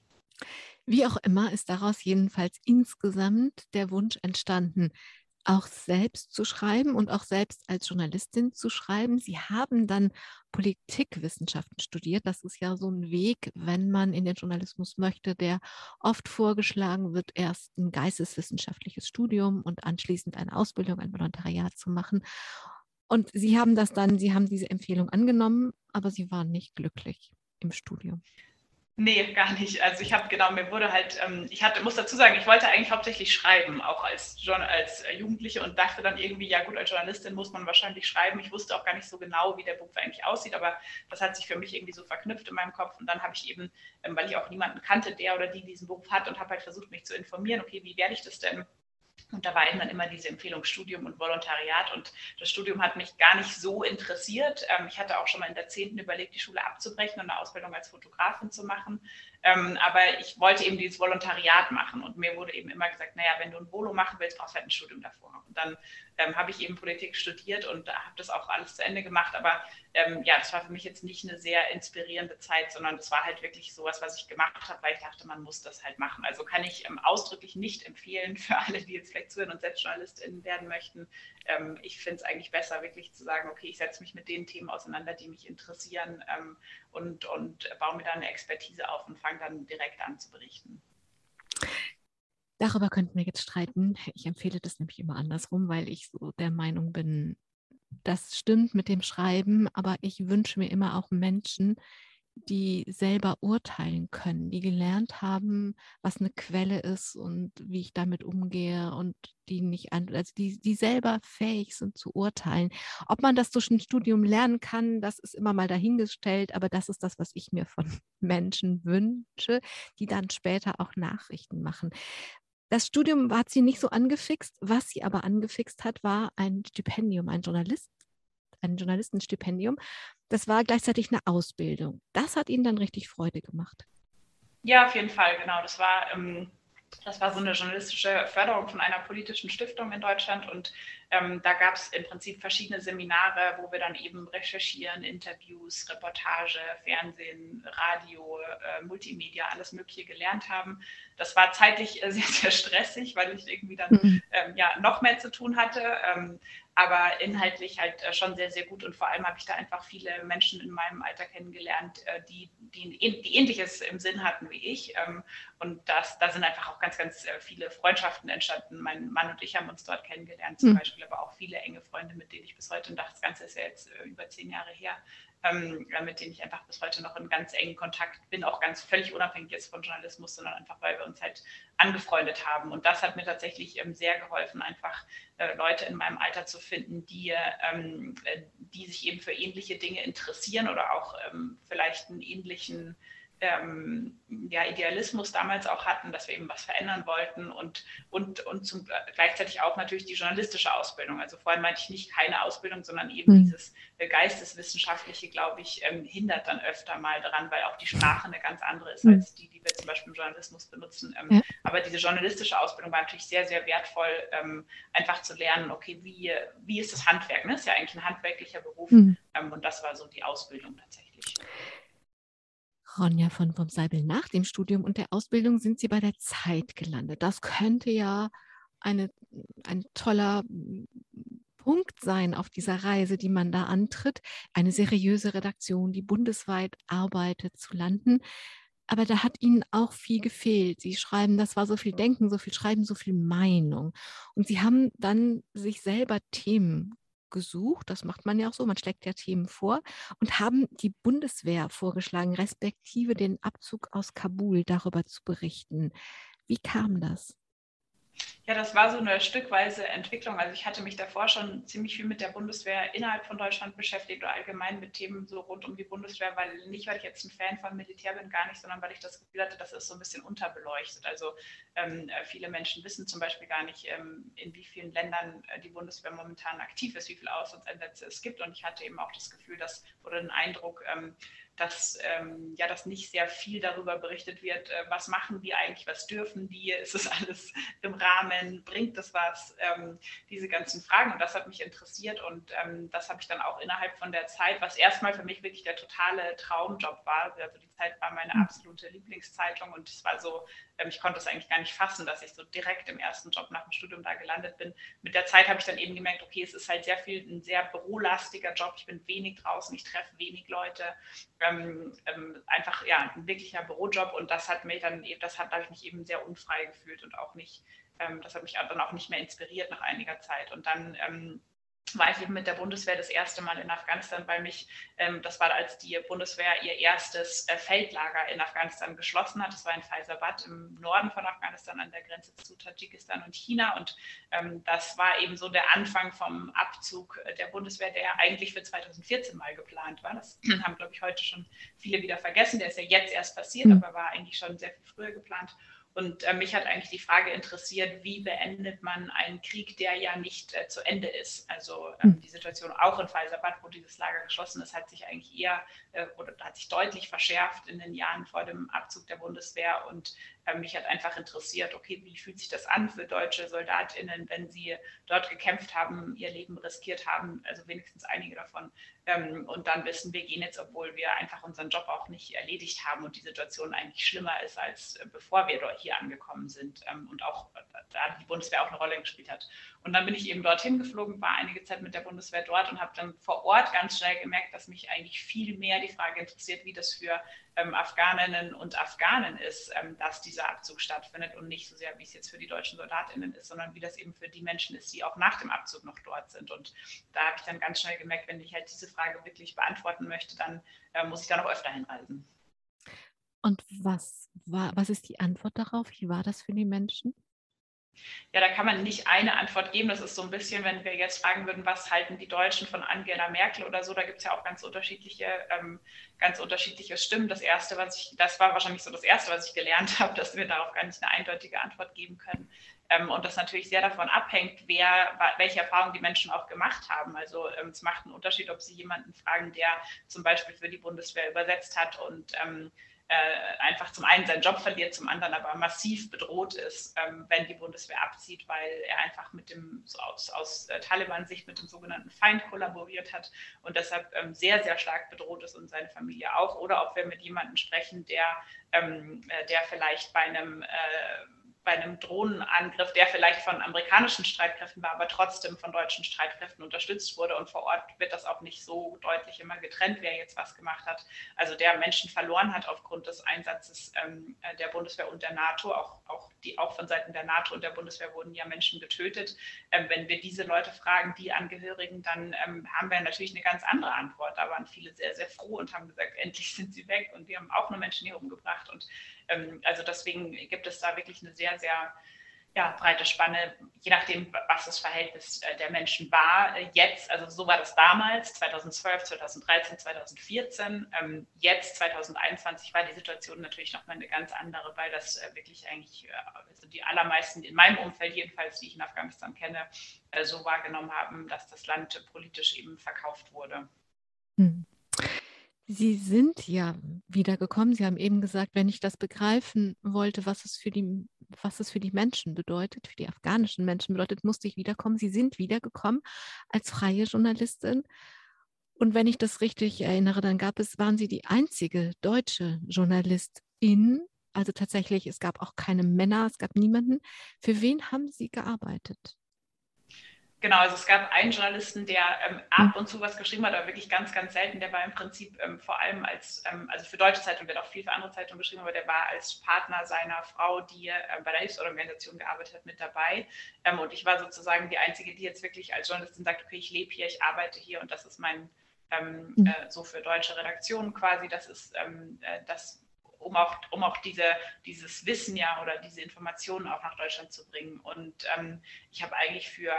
Wie auch immer ist daraus jedenfalls insgesamt der Wunsch entstanden, auch selbst zu schreiben und auch selbst als Journalistin zu schreiben. Sie haben dann Politikwissenschaften studiert. Das ist ja so ein Weg, wenn man in den Journalismus möchte, der oft vorgeschlagen wird, erst ein geisteswissenschaftliches Studium und anschließend eine Ausbildung, ein Volontariat zu machen. Und Sie haben das dann, Sie haben diese Empfehlung angenommen, aber Sie waren nicht glücklich im Studium. Nee, gar nicht. Also ich habe genau, mir wurde halt, ähm, ich hatte, muss dazu sagen, ich wollte eigentlich hauptsächlich schreiben, auch als, als Jugendliche und dachte dann irgendwie, ja gut, als Journalistin muss man wahrscheinlich schreiben. Ich wusste auch gar nicht so genau, wie der Beruf eigentlich aussieht, aber das hat sich für mich irgendwie so verknüpft in meinem Kopf. Und dann habe ich eben, ähm, weil ich auch niemanden kannte, der oder die diesen Beruf hat und habe halt versucht, mich zu informieren, okay, wie werde ich das denn? Und da war eben dann immer diese Empfehlung Studium und Volontariat. Und das Studium hat mich gar nicht so interessiert. Ähm, ich hatte auch schon mal in der zehnten überlegt, die Schule abzubrechen und eine Ausbildung als Fotografin zu machen. Ähm, aber ich wollte eben dieses Volontariat machen und mir wurde eben immer gesagt, naja, wenn du ein Volo machen willst, brauchst du halt ein Studium davor. Und dann ähm, habe ich eben Politik studiert und habe das auch alles zu Ende gemacht. Aber ähm, ja, das war für mich jetzt nicht eine sehr inspirierende Zeit, sondern das war halt wirklich sowas, was ich gemacht habe, weil ich dachte, man muss das halt machen. Also kann ich ähm, ausdrücklich nicht empfehlen für alle, die jetzt vielleicht zuhören und selbst JournalistInnen werden möchten. Ähm, ich finde es eigentlich besser, wirklich zu sagen, okay, ich setze mich mit den Themen auseinander, die mich interessieren ähm, und, und baue mir dann eine Expertise auf und fange dann direkt an zu berichten. Darüber könnten wir jetzt streiten. Ich empfehle das nämlich immer andersrum, weil ich so der Meinung bin, das stimmt mit dem Schreiben, aber ich wünsche mir immer auch Menschen, die selber urteilen können, die gelernt haben, was eine Quelle ist und wie ich damit umgehe und die nicht also die, die selber fähig sind zu urteilen. Ob man das durch ein Studium lernen kann, das ist immer mal dahingestellt, aber das ist das, was ich mir von <laughs> Menschen wünsche, die dann später auch Nachrichten machen. Das Studium hat sie nicht so angefixt. Was sie aber angefixt hat, war ein Stipendium, ein Journalist, ein Journalistenstipendium. Das war gleichzeitig eine Ausbildung. Das hat ihnen dann richtig Freude gemacht. Ja, auf jeden Fall, genau. Das war ähm, das war so eine journalistische Förderung von einer politischen Stiftung in Deutschland und ähm, da gab es im Prinzip verschiedene Seminare, wo wir dann eben recherchieren, Interviews, Reportage, Fernsehen, Radio, äh, Multimedia, alles Mögliche gelernt haben. Das war zeitlich äh, <laughs> sehr, sehr stressig, weil ich irgendwie dann mhm. ähm, ja, noch mehr zu tun hatte. Ähm, aber inhaltlich halt äh, schon sehr, sehr gut. Und vor allem habe ich da einfach viele Menschen in meinem Alter kennengelernt, äh, die, die, die Ähnliches im Sinn hatten wie ich. Ähm, und das, da sind einfach auch ganz, ganz äh, viele Freundschaften entstanden. Mein Mann und ich haben uns dort kennengelernt, zum mhm. Beispiel, aber auch viele enge Freunde, mit denen ich bis heute, und das Ganze ist ja jetzt über zehn Jahre her, mit denen ich einfach bis heute noch in ganz engen Kontakt bin, auch ganz völlig unabhängig jetzt von Journalismus, sondern einfach, weil wir uns halt angefreundet haben. Und das hat mir tatsächlich ähm, sehr geholfen, einfach äh, Leute in meinem Alter zu finden, die, ähm, äh, die sich eben für ähnliche Dinge interessieren oder auch ähm, vielleicht einen ähnlichen ähm, ja, Idealismus damals auch hatten, dass wir eben was verändern wollten und, und, und zum, gleichzeitig auch natürlich die journalistische Ausbildung. Also vorhin meinte ich nicht keine Ausbildung, sondern eben mhm. dieses äh, Geisteswissenschaftliche, glaube ich, ähm, hindert dann öfter mal daran, weil auch die Sprache eine ganz andere ist mhm. als die, die wir zum Beispiel im Journalismus benutzen. Ähm, ja. Aber diese journalistische Ausbildung war natürlich sehr, sehr wertvoll, ähm, einfach zu lernen, okay, wie, wie ist das Handwerk? Ne? Das ist ja eigentlich ein handwerklicher Beruf mhm. Und das war so die Ausbildung tatsächlich. Ronja von vom Seibel, nach dem Studium und der Ausbildung sind Sie bei der Zeit gelandet. Das könnte ja eine, ein toller Punkt sein auf dieser Reise, die man da antritt, eine seriöse Redaktion, die bundesweit arbeitet, zu landen. Aber da hat Ihnen auch viel gefehlt. Sie schreiben, das war so viel Denken, so viel Schreiben, so viel Meinung. Und Sie haben dann sich selber Themen gesucht, das macht man ja auch so, man schlägt ja Themen vor, und haben die Bundeswehr vorgeschlagen, respektive den Abzug aus Kabul darüber zu berichten. Wie kam das? Ja, das war so eine stückweise Entwicklung. Also ich hatte mich davor schon ziemlich viel mit der Bundeswehr innerhalb von Deutschland beschäftigt oder allgemein mit Themen so rund um die Bundeswehr, weil nicht, weil ich jetzt ein Fan von Militär bin, gar nicht, sondern weil ich das Gefühl hatte, das ist so ein bisschen unterbeleuchtet. Also ähm, äh, viele Menschen wissen zum Beispiel gar nicht, ähm, in wie vielen Ländern äh, die Bundeswehr momentan aktiv ist, wie viele Auslandseinsätze es gibt. Und ich hatte eben auch das Gefühl, dass oder den Eindruck, ähm, dass ähm, ja, dass nicht sehr viel darüber berichtet wird, äh, was machen die eigentlich, was dürfen die, <laughs> ist es alles im Rahmen, bringt es was, ähm, diese ganzen Fragen. Und das hat mich interessiert und ähm, das habe ich dann auch innerhalb von der Zeit, was erstmal für mich wirklich der totale Traumjob war. Also die Zeit war meine hm. absolute Lieblingszeitung und es war so, ähm, ich konnte es eigentlich gar nicht fassen, dass ich so direkt im ersten Job nach dem Studium da gelandet bin. Mit der Zeit habe ich dann eben gemerkt, okay, es ist halt sehr viel ein sehr bürolastiger Job. Ich bin wenig draußen, ich treffe wenig Leute ähm, ähm, einfach ja ein wirklicher Bürojob und das hat mich dann eben, das hat, da ich mich eben sehr unfrei gefühlt und auch nicht, ähm, das hat mich dann auch nicht mehr inspiriert nach einiger Zeit. Und dann ähm, war ich eben mit der Bundeswehr das erste Mal in Afghanistan, weil mich, ähm, das war als die Bundeswehr ihr erstes äh, Feldlager in Afghanistan geschlossen hat. Das war in Faisabad im Norden von Afghanistan an der Grenze zu Tadschikistan und China. Und ähm, das war eben so der Anfang vom Abzug der Bundeswehr, der eigentlich für 2014 mal geplant war. Das <clears throat> haben, glaube ich, heute schon viele wieder vergessen. Der ist ja jetzt erst passiert, mhm. aber war eigentlich schon sehr viel früher geplant. Und äh, mich hat eigentlich die Frage interessiert, wie beendet man einen Krieg, der ja nicht äh, zu Ende ist. Also ähm, hm. die Situation auch in Faisabad, wo dieses Lager geschlossen ist, hat sich eigentlich eher oder hat sich deutlich verschärft in den Jahren vor dem Abzug der Bundeswehr. Und äh, mich hat einfach interessiert, okay, wie fühlt sich das an für deutsche Soldatinnen, wenn sie dort gekämpft haben, ihr Leben riskiert haben, also wenigstens einige davon, ähm, und dann wissen, wir gehen jetzt, obwohl wir einfach unseren Job auch nicht erledigt haben und die Situation eigentlich schlimmer ist, als äh, bevor wir hier angekommen sind ähm, und auch äh, da die Bundeswehr auch eine Rolle gespielt hat. Und dann bin ich eben dorthin geflogen, war einige Zeit mit der Bundeswehr dort und habe dann vor Ort ganz schnell gemerkt, dass mich eigentlich viel mehr die Frage interessiert, wie das für ähm, Afghaninnen und Afghanen ist, ähm, dass dieser Abzug stattfindet und nicht so sehr, wie es jetzt für die deutschen Soldatinnen ist, sondern wie das eben für die Menschen ist, die auch nach dem Abzug noch dort sind. Und da habe ich dann ganz schnell gemerkt, wenn ich halt diese Frage wirklich beantworten möchte, dann äh, muss ich da noch öfter hinreisen. Und was war, was ist die Antwort darauf? Wie war das für die Menschen? Ja, da kann man nicht eine Antwort geben. Das ist so ein bisschen, wenn wir jetzt fragen würden, was halten die Deutschen von Angela Merkel oder so, da gibt es ja auch ganz unterschiedliche, ähm, ganz unterschiedliche Stimmen. Das erste, was ich, das war wahrscheinlich so das erste, was ich gelernt <laughs> habe, dass wir darauf gar nicht eine eindeutige Antwort geben können. Ähm, und das natürlich sehr davon abhängt, wer, welche Erfahrungen die Menschen auch gemacht haben. Also ähm, es macht einen Unterschied, ob sie jemanden fragen, der zum Beispiel für die Bundeswehr übersetzt hat und ähm, äh, einfach zum einen seinen Job verliert, zum anderen aber massiv bedroht ist, ähm, wenn die Bundeswehr abzieht, weil er einfach mit dem, so aus, aus äh, Taliban-Sicht mit dem sogenannten Feind kollaboriert hat und deshalb ähm, sehr, sehr stark bedroht ist und seine Familie auch. Oder ob wir mit jemandem sprechen, der, ähm, äh, der vielleicht bei einem äh, bei einem Drohnenangriff, der vielleicht von amerikanischen Streitkräften war, aber trotzdem von deutschen Streitkräften unterstützt wurde. Und vor Ort wird das auch nicht so deutlich immer getrennt, wer jetzt was gemacht hat. Also der Menschen verloren hat aufgrund des Einsatzes ähm, der Bundeswehr und der NATO. Auch, auch, die, auch von Seiten der NATO und der Bundeswehr wurden ja Menschen getötet. Ähm, wenn wir diese Leute fragen, die Angehörigen, dann ähm, haben wir natürlich eine ganz andere Antwort. Da waren viele sehr, sehr froh und haben gesagt, <laughs> endlich sind sie weg. Und wir haben auch nur Menschen hier umgebracht. Und also deswegen gibt es da wirklich eine sehr, sehr ja, breite Spanne, je nachdem, was das Verhältnis äh, der Menschen war. Äh, jetzt, also so war das damals, 2012, 2013, 2014. Jetzt, 2021, war die Situation natürlich nochmal eine ganz andere, weil das äh, wirklich eigentlich also die allermeisten, in meinem Umfeld jedenfalls, die ich in Afghanistan kenne, so wahrgenommen haben, dass das Land politisch eben verkauft wurde. Hm. Sie sind ja wiedergekommen. Sie haben eben gesagt, wenn ich das begreifen wollte, was es für die, was es für die Menschen bedeutet, für die afghanischen Menschen bedeutet, musste ich wiederkommen. Sie sind wiedergekommen als freie Journalistin. Und wenn ich das richtig erinnere, dann gab es, waren Sie die einzige deutsche Journalistin. Also tatsächlich, es gab auch keine Männer, es gab niemanden. Für wen haben Sie gearbeitet? Genau, also es gab einen Journalisten, der ähm, ab und zu was geschrieben hat, aber wirklich ganz, ganz selten. Der war im Prinzip ähm, vor allem als, ähm, also für deutsche Zeitung, der hat auch viel für andere Zeitungen geschrieben, aber der war als Partner seiner Frau, die äh, bei der Hilfsorganisation gearbeitet hat, mit dabei. Ähm, und ich war sozusagen die Einzige, die jetzt wirklich als Journalistin sagt, okay, ich lebe hier, ich arbeite hier und das ist mein, ähm, mhm. äh, so für deutsche Redaktionen quasi, das ist ähm, äh, das um auch, um auch diese, dieses Wissen ja oder diese Informationen auch nach Deutschland zu bringen. Und ähm, ich habe eigentlich für,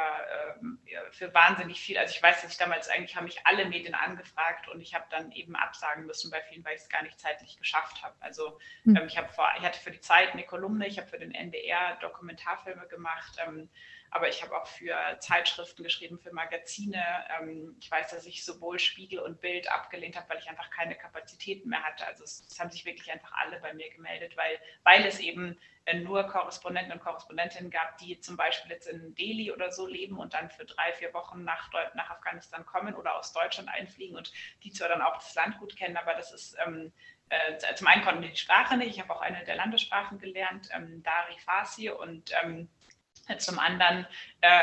ähm, für wahnsinnig viel, also ich weiß, dass ich damals eigentlich haben mich alle Medien angefragt und ich habe dann eben absagen müssen bei vielen, weil ich es gar nicht zeitlich geschafft habe. Also mhm. ähm, ich, hab vor, ich hatte für die Zeit eine Kolumne, ich habe für den NDR Dokumentarfilme gemacht. Ähm, aber ich habe auch für Zeitschriften geschrieben, für Magazine. Ähm, ich weiß, dass ich sowohl Spiegel und Bild abgelehnt habe, weil ich einfach keine Kapazitäten mehr hatte. Also es, es haben sich wirklich einfach alle bei mir gemeldet, weil, weil es eben äh, nur Korrespondenten und Korrespondentinnen gab, die zum Beispiel jetzt in Delhi oder so leben und dann für drei, vier Wochen nach, nach Afghanistan kommen oder aus Deutschland einfliegen und die zwar dann auch das Land gut kennen, aber das ist ähm, äh, zum einen konnten die Sprache nicht. Ich habe auch eine der Landessprachen gelernt, ähm, Dari Farsi und ähm, zum anderen äh,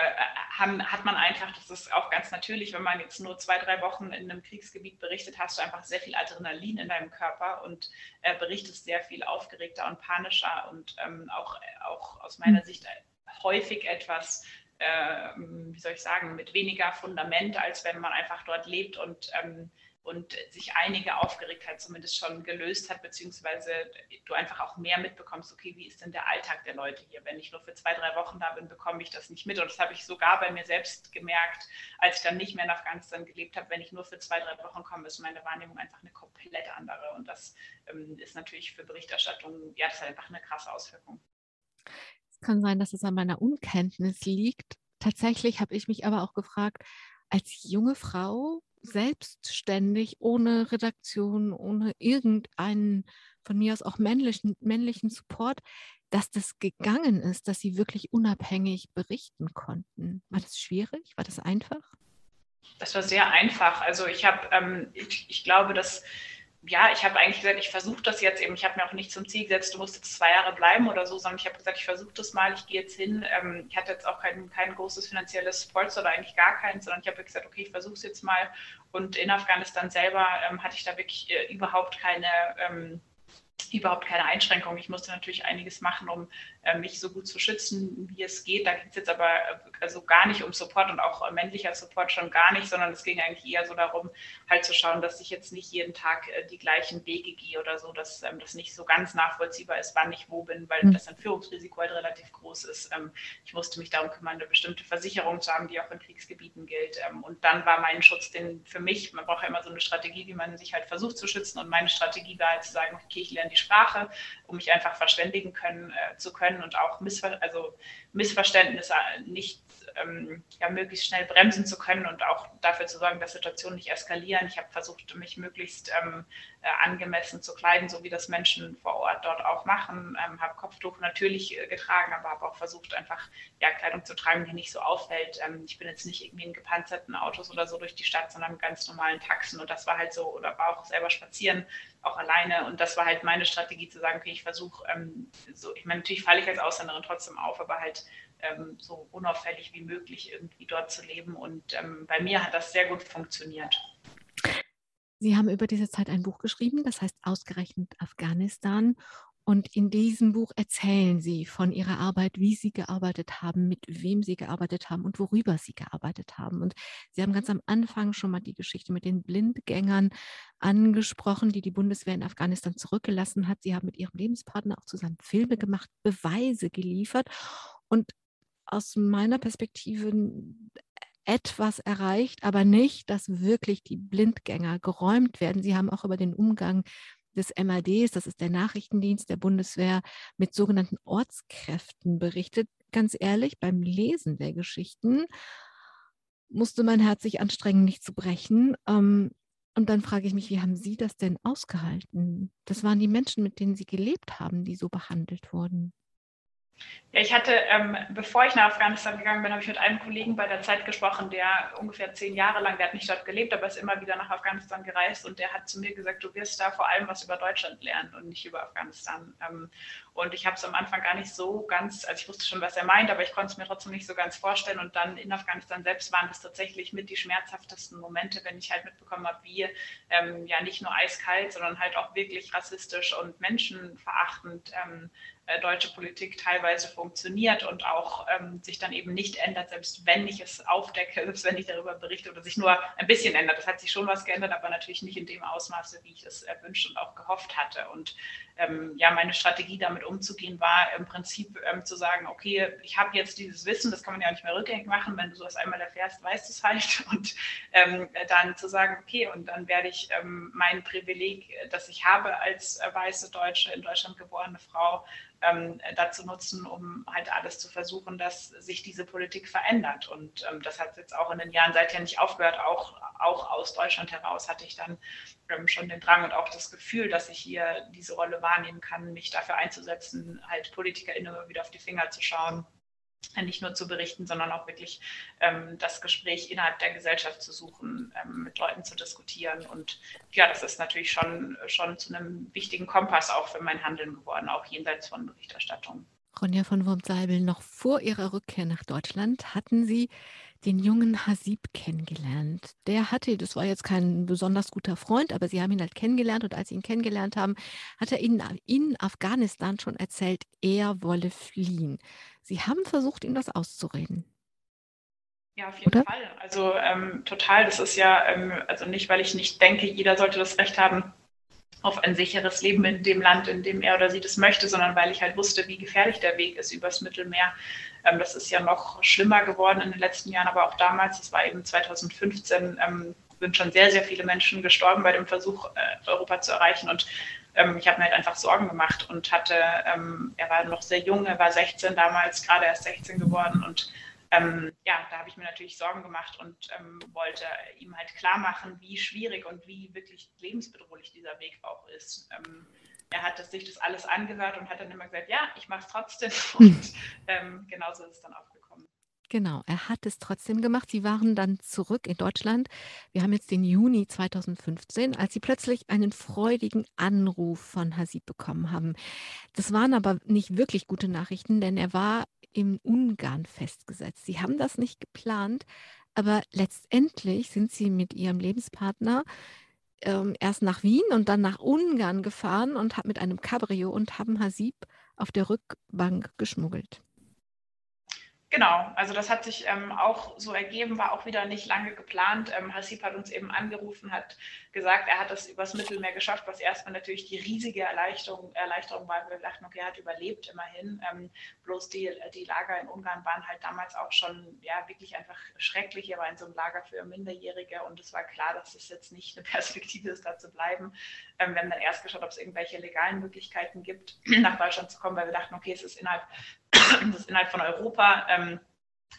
haben, hat man einfach, das ist auch ganz natürlich, wenn man jetzt nur zwei, drei Wochen in einem Kriegsgebiet berichtet, hast du einfach sehr viel Adrenalin in deinem Körper und äh, berichtest sehr viel aufgeregter und panischer und ähm, auch, auch aus meiner Sicht häufig etwas, äh, wie soll ich sagen, mit weniger Fundament, als wenn man einfach dort lebt und ähm, und sich einige Aufgeregtheit zumindest schon gelöst hat, beziehungsweise du einfach auch mehr mitbekommst, okay, wie ist denn der Alltag der Leute hier? Wenn ich nur für zwei, drei Wochen da bin, bekomme ich das nicht mit. Und das habe ich sogar bei mir selbst gemerkt, als ich dann nicht mehr in Afghanistan gelebt habe. Wenn ich nur für zwei, drei Wochen komme, ist meine Wahrnehmung einfach eine komplett andere. Und das ähm, ist natürlich für Berichterstattung, ja, das hat einfach eine krasse Auswirkung. Es kann sein, dass es an meiner Unkenntnis liegt. Tatsächlich habe ich mich aber auch gefragt, als junge Frau selbstständig, ohne Redaktion, ohne irgendeinen von mir aus auch männlichen, männlichen Support, dass das gegangen ist, dass sie wirklich unabhängig berichten konnten. War das schwierig? War das einfach? Das war sehr einfach. Also ich habe, ähm, ich, ich glaube, dass ja, ich habe eigentlich gesagt, ich versuche das jetzt eben. Ich habe mir auch nicht zum Ziel gesetzt, du musst jetzt zwei Jahre bleiben oder so, sondern ich habe gesagt, ich versuche das mal, ich gehe jetzt hin. Ähm, ich hatte jetzt auch kein, kein großes finanzielles Sponsor oder eigentlich gar keins, sondern ich habe gesagt, okay, ich versuche es jetzt mal. Und in Afghanistan selber ähm, hatte ich da wirklich äh, überhaupt keine. Ähm, überhaupt keine Einschränkungen. Ich musste natürlich einiges machen, um mich so gut zu schützen, wie es geht. Da geht es jetzt aber äh, also gar nicht um Support und auch äh, männlicher Support schon gar nicht, sondern es ging eigentlich eher so darum, halt zu schauen, dass ich jetzt nicht jeden Tag äh, die gleichen Wege gehe oder so, dass ähm, das nicht so ganz nachvollziehbar ist, wann ich wo bin, weil mhm. das Entführungsrisiko halt relativ groß ist. Ähm, ich musste mich darum kümmern, eine bestimmte Versicherung zu haben, die auch in Kriegsgebieten gilt. Ähm, und dann war mein Schutz den für mich, man braucht ja immer so eine Strategie, wie man sich halt versucht zu schützen. Und meine Strategie war halt zu sagen, okay, ich lerne die Sprache, um mich einfach verständigen können, äh, zu können und auch Missver also Missverständnisse nicht ähm, ja, möglichst schnell bremsen zu können und auch dafür zu sorgen, dass Situationen nicht eskalieren. Ich habe versucht, mich möglichst ähm, äh, angemessen zu kleiden, so wie das Menschen vor Ort dort auch machen. Ähm, habe Kopftuch natürlich äh, getragen, aber habe auch versucht, einfach ja, Kleidung zu tragen, die nicht so auffällt. Ähm, ich bin jetzt nicht irgendwie in gepanzerten Autos oder so durch die Stadt, sondern in ganz normalen Taxen und das war halt so, oder war auch selber spazieren, auch alleine und das war halt meine Strategie zu sagen, okay, ich versuche, ähm, so, ich meine, natürlich falle ich als Ausländerin trotzdem auf, aber halt ähm, so unauffällig wie möglich irgendwie dort zu leben. Und ähm, bei mir hat das sehr gut funktioniert. Sie haben über diese Zeit ein Buch geschrieben, das heißt ausgerechnet Afghanistan. Und in diesem Buch erzählen Sie von Ihrer Arbeit, wie Sie gearbeitet haben, mit wem Sie gearbeitet haben und worüber Sie gearbeitet haben. Und Sie haben ganz am Anfang schon mal die Geschichte mit den Blindgängern angesprochen, die die Bundeswehr in Afghanistan zurückgelassen hat. Sie haben mit Ihrem Lebenspartner auch zusammen Filme gemacht, Beweise geliefert. Und aus meiner Perspektive etwas erreicht, aber nicht, dass wirklich die Blindgänger geräumt werden. Sie haben auch über den Umgang des MADs, das ist der Nachrichtendienst der Bundeswehr, mit sogenannten Ortskräften berichtet. Ganz ehrlich, beim Lesen der Geschichten musste mein Herz sich anstrengen, nicht zu brechen. Ähm, und dann frage ich mich, wie haben Sie das denn ausgehalten? Das waren die Menschen, mit denen Sie gelebt haben, die so behandelt wurden. Ja, ich hatte, ähm, bevor ich nach Afghanistan gegangen bin, habe ich mit einem Kollegen bei der Zeit gesprochen, der ungefähr zehn Jahre lang, der hat nicht dort gelebt, aber ist immer wieder nach Afghanistan gereist und der hat zu mir gesagt, du wirst da vor allem was über Deutschland lernen und nicht über Afghanistan. Ähm, Und ich habe es am Anfang gar nicht so ganz, also ich wusste schon, was er meint, aber ich konnte es mir trotzdem nicht so ganz vorstellen. Und dann in Afghanistan selbst waren das tatsächlich mit die schmerzhaftesten Momente, wenn ich halt mitbekommen habe, wie ähm, ja nicht nur eiskalt, sondern halt auch wirklich rassistisch und menschenverachtend ähm, äh, deutsche Politik teilweise funktioniert und auch ähm, sich dann eben nicht ändert, selbst wenn ich es aufdecke, <laughs> selbst wenn ich darüber berichte oder sich nur ein bisschen ändert. Das hat sich schon was geändert, aber natürlich nicht in dem Ausmaße, wie ich es erwünscht und auch gehofft hatte. Und ähm, ja, meine Strategie damit umzugehen war im Prinzip ähm, zu sagen, okay, ich habe jetzt dieses Wissen, das kann man ja nicht mehr rückgängig machen, wenn du sowas einmal erfährst, weißt du es halt. <laughs> Und ähm, dann zu sagen, okay, und dann werde ich ähm, mein Privileg, das ich habe als äh, weiße Deutsche in Deutschland geborene Frau, ähm, dazu nutzen, um halt alles zu versuchen, dass sich diese Politik verändert. Und ähm, das hat jetzt auch in den Jahren seither nicht aufgehört. Auch, auch aus Deutschland heraus hatte ich dann ähm, schon den Drang und auch das Gefühl, dass ich hier diese Rolle wahrnehmen kann, mich dafür einzusetzen, halt PolitikerInnen immer wieder auf die Finger zu schauen nicht nur zu berichten, sondern auch wirklich ähm, das Gespräch innerhalb der Gesellschaft zu suchen, ähm, mit Leuten zu diskutieren. Und ja, das ist natürlich schon, schon zu einem wichtigen Kompass auch für mein Handeln geworden, auch jenseits von Berichterstattung. Ronja von Wurmseibel, noch vor Ihrer Rückkehr nach Deutschland hatten Sie den jungen Hasib kennengelernt. Der hatte, das war jetzt kein besonders guter Freund, aber Sie haben ihn halt kennengelernt und als Sie ihn kennengelernt haben, hat er Ihnen in Afghanistan schon erzählt, er wolle fliehen. Sie haben versucht, ihm das auszureden. Ja, auf jeden Oder? Fall. Also ähm, total. Das ist ja, ähm, also nicht, weil ich nicht denke, jeder sollte das Recht haben auf ein sicheres Leben in dem Land, in dem er oder sie das möchte, sondern weil ich halt wusste, wie gefährlich der Weg ist übers Mittelmeer. Ähm, das ist ja noch schlimmer geworden in den letzten Jahren, aber auch damals, das war eben 2015, ähm, sind schon sehr, sehr viele Menschen gestorben bei dem Versuch, äh, Europa zu erreichen. Und ähm, ich habe mir halt einfach Sorgen gemacht und hatte, ähm, er war noch sehr jung, er war 16 damals, gerade erst 16 geworden und ähm, ja, da habe ich mir natürlich Sorgen gemacht und ähm, wollte ihm halt klar machen, wie schwierig und wie wirklich lebensbedrohlich dieser Weg auch ist. Ähm, er hat sich das alles angehört und hat dann immer gesagt, ja, ich mache es trotzdem. <laughs> Und ähm, genauso ist es dann auch Genau, er hat es trotzdem gemacht. Sie waren dann zurück in Deutschland. Wir haben jetzt den Juni 2015, als Sie plötzlich einen freudigen Anruf von Hasib bekommen haben. Das waren aber nicht wirklich gute Nachrichten, denn er war in Ungarn festgesetzt. Sie haben das nicht geplant, aber letztendlich sind Sie mit Ihrem Lebenspartner ähm, erst nach Wien und dann nach Ungarn gefahren und mit einem Cabrio und haben Hasib auf der Rückbank geschmuggelt. Genau, also das hat sich ähm, auch so ergeben, war auch wieder nicht lange geplant. Ähm, Hasib hat uns eben angerufen, hat gesagt, er hat das übers Mittelmeer geschafft, was erstmal natürlich die riesige Erleichterung, Erleichterung war. Wir dachten, okay, er hat überlebt immerhin. Ähm, bloß die, die Lager in Ungarn waren halt damals auch schon ja wirklich einfach schrecklich. Er war in so einem Lager für Minderjährige und es war klar, dass es jetzt nicht eine <laughs> Perspektive ist, da zu bleiben. Ähm, wir haben dann erst geschaut, ob es irgendwelche legalen Möglichkeiten gibt, <clears throat> nach Deutschland zu kommen, weil wir dachten, okay, es ist innerhalb <clears throat> das ist innerhalb von Europa. Ähm,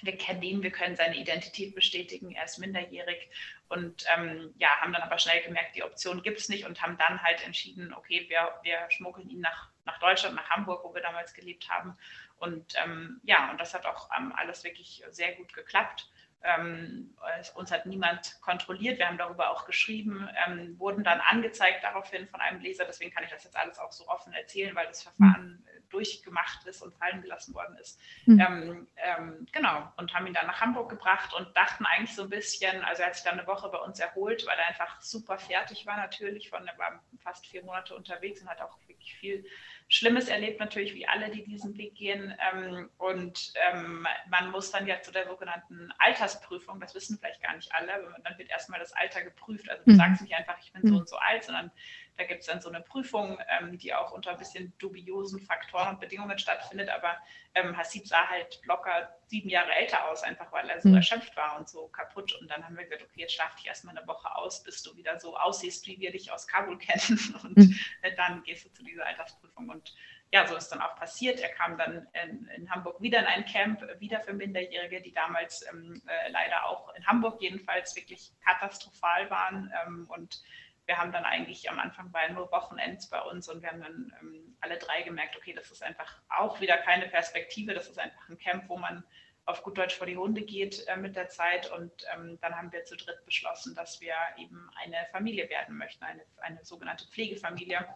wir kennen ihn, wir können seine Identität bestätigen, er ist minderjährig und ähm, ja, haben dann aber schnell gemerkt, die Option gibt es nicht und haben dann halt entschieden, okay, wir, wir schmuggeln ihn nach, nach Deutschland, nach Hamburg, wo wir damals gelebt haben. Und ähm, ja, und das hat auch ähm, alles wirklich sehr gut geklappt. Ähm, uns hat niemand kontrolliert, wir haben darüber auch geschrieben, ähm, wurden dann angezeigt daraufhin von einem Leser, deswegen kann ich das jetzt alles auch so offen erzählen, weil das Verfahren durchgemacht ist und fallen gelassen worden ist. Mhm. Ähm, genau, und haben ihn dann nach Hamburg gebracht und dachten eigentlich so ein bisschen, also er hat sich dann eine Woche bei uns erholt, weil er einfach super fertig war natürlich, von, er war fast vier Monate unterwegs und hat auch wirklich viel Schlimmes erlebt, natürlich wie alle, die diesen Weg gehen. Ähm, und ähm, man muss dann ja zu der sogenannten Altersprüfung, das wissen vielleicht gar nicht alle, dann wird erstmal das Alter geprüft. Also du mhm. sagst nicht einfach, ich bin so und so alt, sondern da gibt es dann so eine Prüfung, ähm, die auch unter ein bisschen dubiosen Faktoren und Bedingungen stattfindet. Aber ähm, Hasib sah halt locker sieben Jahre älter aus, einfach weil er so mhm. erschöpft war und so kaputt. Und dann haben wir gesagt, okay, jetzt schlaf dich erstmal eine Woche aus, bis du wieder so aussiehst, wie wir dich aus Kabul <laughs> kennen. Und mhm. dann gehst du zu dieser Altersprüfung. Und ja, so ist dann auch passiert. Er kam dann in, in, Hamburg wieder in ein Camp, wieder für Minderjährige, die damals ähm, äh, leider auch in Hamburg jedenfalls wirklich katastrophal waren. Ähm, und wir haben dann eigentlich am Anfang bei nur Wochenends bei uns und wir haben dann ähm, alle drei gemerkt, okay, das ist einfach auch wieder keine Perspektive, das ist einfach ein Camp, wo man auf gut Deutsch vor die Hunde geht äh, mit der Zeit. Und ähm, dann haben wir zu dritt beschlossen, dass wir eben eine Familie werden möchten, eine, eine sogenannte Pflegefamilie.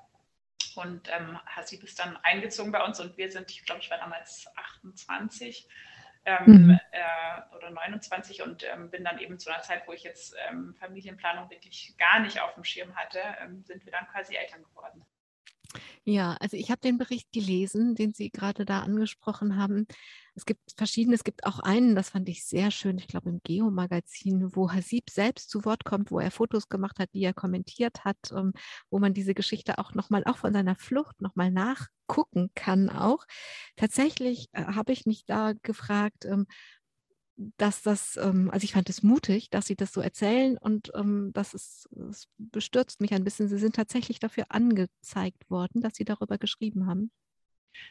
Und ähm, Hasib ist dann eingezogen bei uns und wir sind, ich glaube, ich war damals 28 ähm, mhm. äh, oder 29 und ähm, bin dann eben zu einer Zeit, wo ich jetzt ähm, Familienplanung wirklich gar nicht auf dem Schirm hatte, ähm, sind wir dann quasi Eltern geworden. Ja, also ich habe den Bericht gelesen, den Sie gerade da angesprochen haben. Es gibt verschiedene, es gibt auch einen, das fand ich sehr schön, ich glaube im Geo-Magazin, wo Hasib selbst zu Wort kommt, wo er Fotos gemacht hat, die er kommentiert hat, um, wo man diese Geschichte auch nochmal, auch von seiner Flucht nochmal nachgucken kann auch. Tatsächlich äh, habe ich mich da gefragt, ähm, dass das, ähm, also ich fand es mutig, dass sie das so erzählen und ähm, das ist, es bestürzt mich ein bisschen. Sie sind tatsächlich dafür angezeigt worden, dass sie darüber geschrieben haben.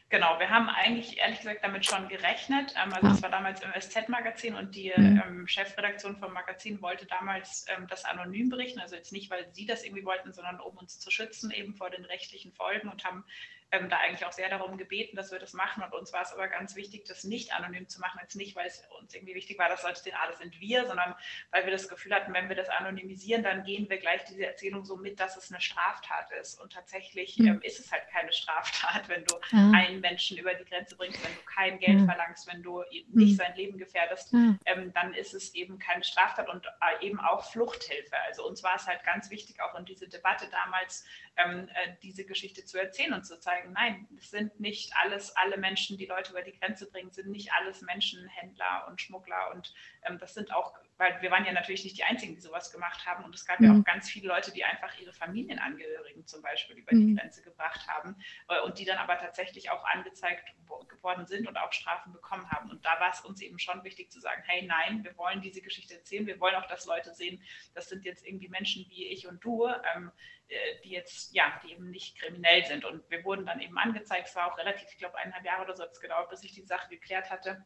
Genau, wir haben eigentlich ehrlich gesagt damit schon gerechnet. Ähm, also es war damals im SZ-Magazin und die mhm. ähm, Chefredaktion vom Magazin wollte damals ähm, das anonym berichten. Also jetzt nicht, weil sie das irgendwie wollten, sondern um uns zu schützen eben vor den rechtlichen Folgen und haben ähm, da eigentlich auch sehr darum gebeten, dass wir das machen. Und uns war es aber ganz wichtig, das nicht anonym zu machen. Jetzt nicht, weil es uns irgendwie wichtig war, dass Leute sehen, ah, das sind wir, sondern weil wir das Gefühl hatten, wenn wir das anonymisieren, dann gehen wir gleich diese Erzählung so mit, dass es eine Straftat ist. Und tatsächlich mhm. ähm, ist es halt keine <laughs> Straftat, wenn du ja. einen Menschen über die Grenze bringst, wenn du kein Geld ja. verlangst, wenn du nicht mhm. sein Leben gefährdest, ja. ähm, dann ist es eben keine Straftat und äh, eben auch Fluchthilfe. Also uns war es halt ganz wichtig, auch in diese Debatte damals ähm, äh, diese Geschichte zu erzählen und zu zeigen, nein, es sind nicht alles, alle Menschen, die Leute über die Grenze bringen, sind nicht alles Menschenhändler und Schmuggler und ähm, das sind auch, weil wir waren ja natürlich nicht die Einzigen, die sowas gemacht haben und es gab mhm. ja auch ganz viele Leute, die einfach ihre Familienangehörigen zum Beispiel über mhm. die Grenze gebracht haben äh, und die dann aber tatsächlich auch angezeigt geworden sind und auch Strafen bekommen haben. Und da war es uns eben schon wichtig zu sagen, hey, nein, wir wollen diese Geschichte erzählen, wir wollen auch, dass Leute sehen, das sind jetzt irgendwie Menschen wie ich und du, ähm, äh, die jetzt, ja, die eben nicht kriminell sind. Und wir wurden dann eben angezeigt. Es war auch relativ, ich glaube, eineinhalb Jahre oder so hat es gedauert, bis ich die Sache geklärt hatte.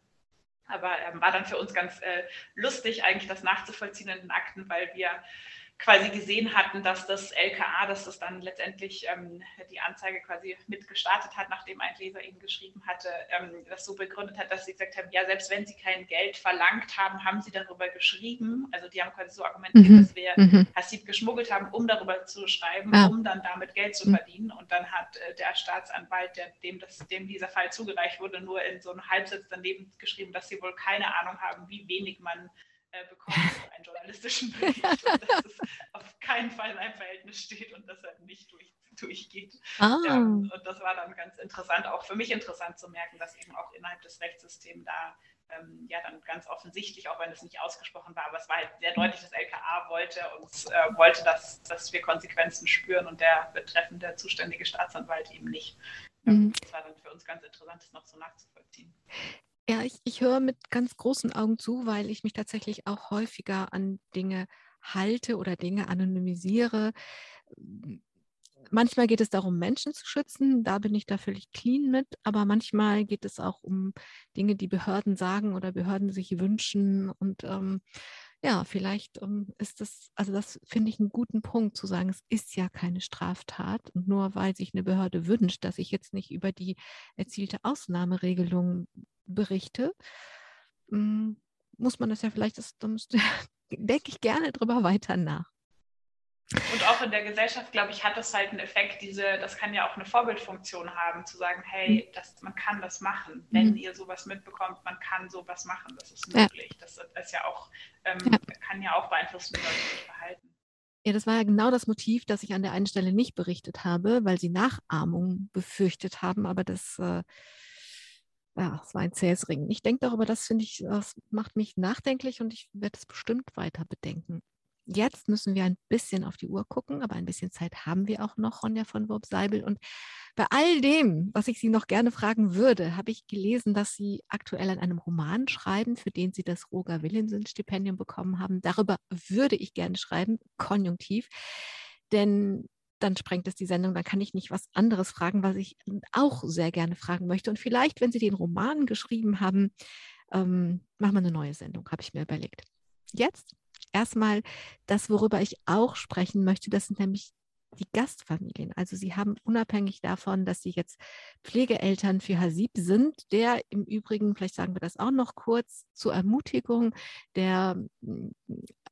Aber ähm, war dann für uns ganz äh, lustig, eigentlich das nachzuvollziehen in den Akten, weil wir quasi gesehen hatten, dass das LKA, dass das dann letztendlich ähm, die Anzeige quasi mitgestartet hat, nachdem ein Leser ihnen geschrieben hatte, ähm, das so begründet hat, dass sie gesagt haben, ja, selbst wenn sie kein Geld verlangt haben, haben sie darüber geschrieben. Also die haben quasi so argumentiert, mhm. dass wir mhm. Hasib geschmuggelt haben, um darüber zu schreiben, ja. um dann damit Geld zu mhm. verdienen. Und dann hat äh, der Staatsanwalt, der, dem, das, dem dieser Fall zugereicht wurde, nur in so einem Halbsatz daneben geschrieben, dass sie wohl keine Ahnung haben, wie wenig man äh, bekommen für einen journalistischen <laughs> Bericht und dass es auf keinen Fall in einem Verhältnis steht und deshalb nicht durch, durchgeht. Ah. Ja, und das war dann ganz interessant, auch für mich interessant zu merken, dass eben auch innerhalb des Rechtssystems da ähm, ja dann ganz offensichtlich, auch wenn es nicht ausgesprochen war, aber es war halt sehr deutlich, dass LKA wollte und äh, wollte, dass, dass wir Konsequenzen spüren und der betreffende zuständige Staatsanwalt eben nicht. Mhm. Das war dann für uns ganz interessant, das noch so nachzuvollziehen. Ja, ich, ich höre mit ganz großen Augen zu, weil ich mich tatsächlich auch häufiger an Dinge halte oder Dinge anonymisiere. Manchmal geht es darum, Menschen zu schützen, da bin ich da völlig clean mit, aber manchmal geht es auch um Dinge, die Behörden sagen oder Behörden sich wünschen. Und ähm, ja, vielleicht ähm, ist das, also das finde ich einen guten Punkt zu sagen, es ist ja keine Straftat. Und nur weil sich eine Behörde wünscht, dass ich jetzt nicht über die erzielte Ausnahmeregelung berichte, hm, muss man das ja vielleicht, das, da <laughs> denke ich gerne drüber weiter nach. Und auch in der Gesellschaft, glaube ich, hat das halt einen Effekt, diese, das kann ja auch eine Vorbildfunktion haben, zu sagen, hey, mhm. das, man kann das machen. Wenn mhm. ihr sowas mitbekommt, man kann sowas machen, das ist möglich. Ja. Das ist ja auch, ähm, ja. kann ja auch beeinflussen, wie Leute sich verhalten. Ja, das war ja genau das Motiv, das ich an der einen Stelle nicht berichtet habe, weil sie Nachahmung befürchtet haben, aber das äh, ja, es war ein zähes Ringen. Ich denke darüber, das finde ich, das macht mich nachdenklich und ich werde es bestimmt weiter bedenken. Jetzt müssen wir ein bisschen auf die Uhr gucken, aber ein bisschen Zeit haben wir auch noch, Ronja von Wurb-Seibel. Und bei all dem, was ich Sie noch gerne fragen würde, habe ich gelesen, dass Sie aktuell an einem Roman schreiben, für den Sie das Roger Willemsen-Stipendium bekommen haben. Darüber würde ich gerne schreiben, konjunktiv. Denn dann sprengt es die Sendung, dann kann ich nicht was anderes fragen, was ich auch sehr gerne fragen möchte. Und vielleicht, wenn Sie den Roman geschrieben haben, ähm, machen wir eine neue Sendung, habe ich mir überlegt. Jetzt erstmal das, worüber ich auch sprechen möchte, das sind nämlich die Gastfamilien. Also sie haben unabhängig davon, dass sie jetzt Pflegeeltern für Hasib sind, der im Übrigen, vielleicht sagen wir das auch noch kurz, zur Ermutigung, der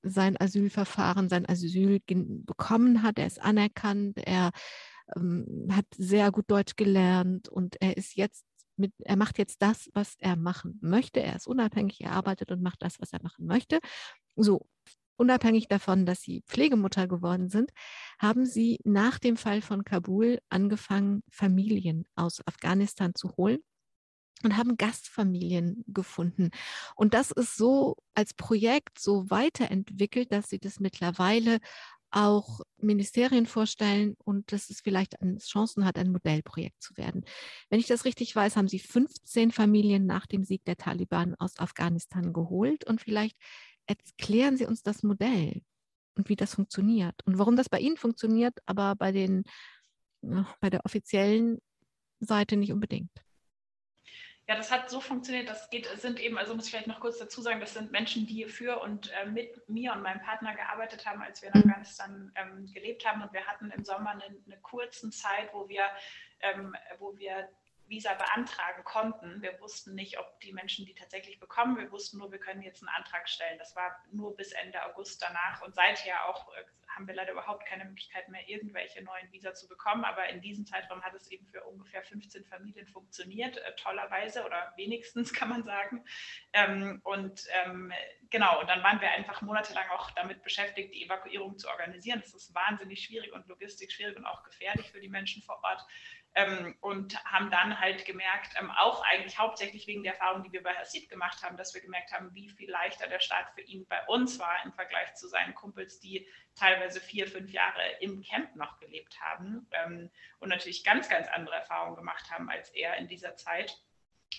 sein Asylverfahren, sein Asyl bekommen hat. Er ist anerkannt, er ähm, hat sehr gut Deutsch gelernt und er ist jetzt mit, er macht jetzt das, was er machen möchte. Er ist unabhängig, er arbeitet und macht das, was er machen möchte. So, unabhängig davon, dass sie Pflegemutter geworden sind, haben sie nach dem Fall von Kabul angefangen, Familien aus Afghanistan zu holen und haben Gastfamilien gefunden. Und das ist so als Projekt so weiterentwickelt, dass sie das mittlerweile auch Ministerien vorstellen und dass es vielleicht Chancen hat, ein Modellprojekt zu werden. Wenn ich das richtig weiß, haben Sie 15 Familien nach dem Sieg der Taliban aus Afghanistan geholt und vielleicht erklären Sie uns das Modell und wie das funktioniert und warum das bei Ihnen funktioniert, aber bei den bei der offiziellen Seite nicht unbedingt. Ja, das hat so funktioniert, das geht, sind eben, also muss ich vielleicht noch kurz dazu sagen, das sind Menschen, die für und äh, mit mir und meinem Partner gearbeitet haben, als wir in Afghanistan ähm, gelebt haben. Und wir hatten im Sommer eine, eine kurze Zeit, wo wir, ähm, wo wir Visa beantragen konnten. Wir wussten nicht, ob die Menschen die tatsächlich bekommen. Wir wussten nur, wir können jetzt einen Antrag stellen. Das war nur bis Ende August danach. Und seither auch äh, haben wir leider überhaupt keine Möglichkeit mehr, irgendwelche neuen Visa zu bekommen. Aber in diesem Zeitraum hat es eben für ungefähr 15 Familien funktioniert, äh, tollerweise oder wenigstens <laughs> kann man sagen. Ähm, und ähm, genau, und dann waren wir einfach monatelang auch damit beschäftigt, die Evakuierung zu organisieren. Das ist wahnsinnig schwierig und logistisch schwierig und auch gefährlich für die Menschen vor Ort. Ähm, und haben dann halt gemerkt, ähm, auch eigentlich hauptsächlich wegen der Erfahrung, die wir bei Hasid gemacht haben, dass wir gemerkt haben, wie viel leichter der Start für ihn bei uns war im Vergleich zu seinen Kumpels, die teilweise vier, fünf Jahre im Camp noch gelebt haben ähm, und natürlich ganz, ganz andere Erfahrungen gemacht haben als er in dieser Zeit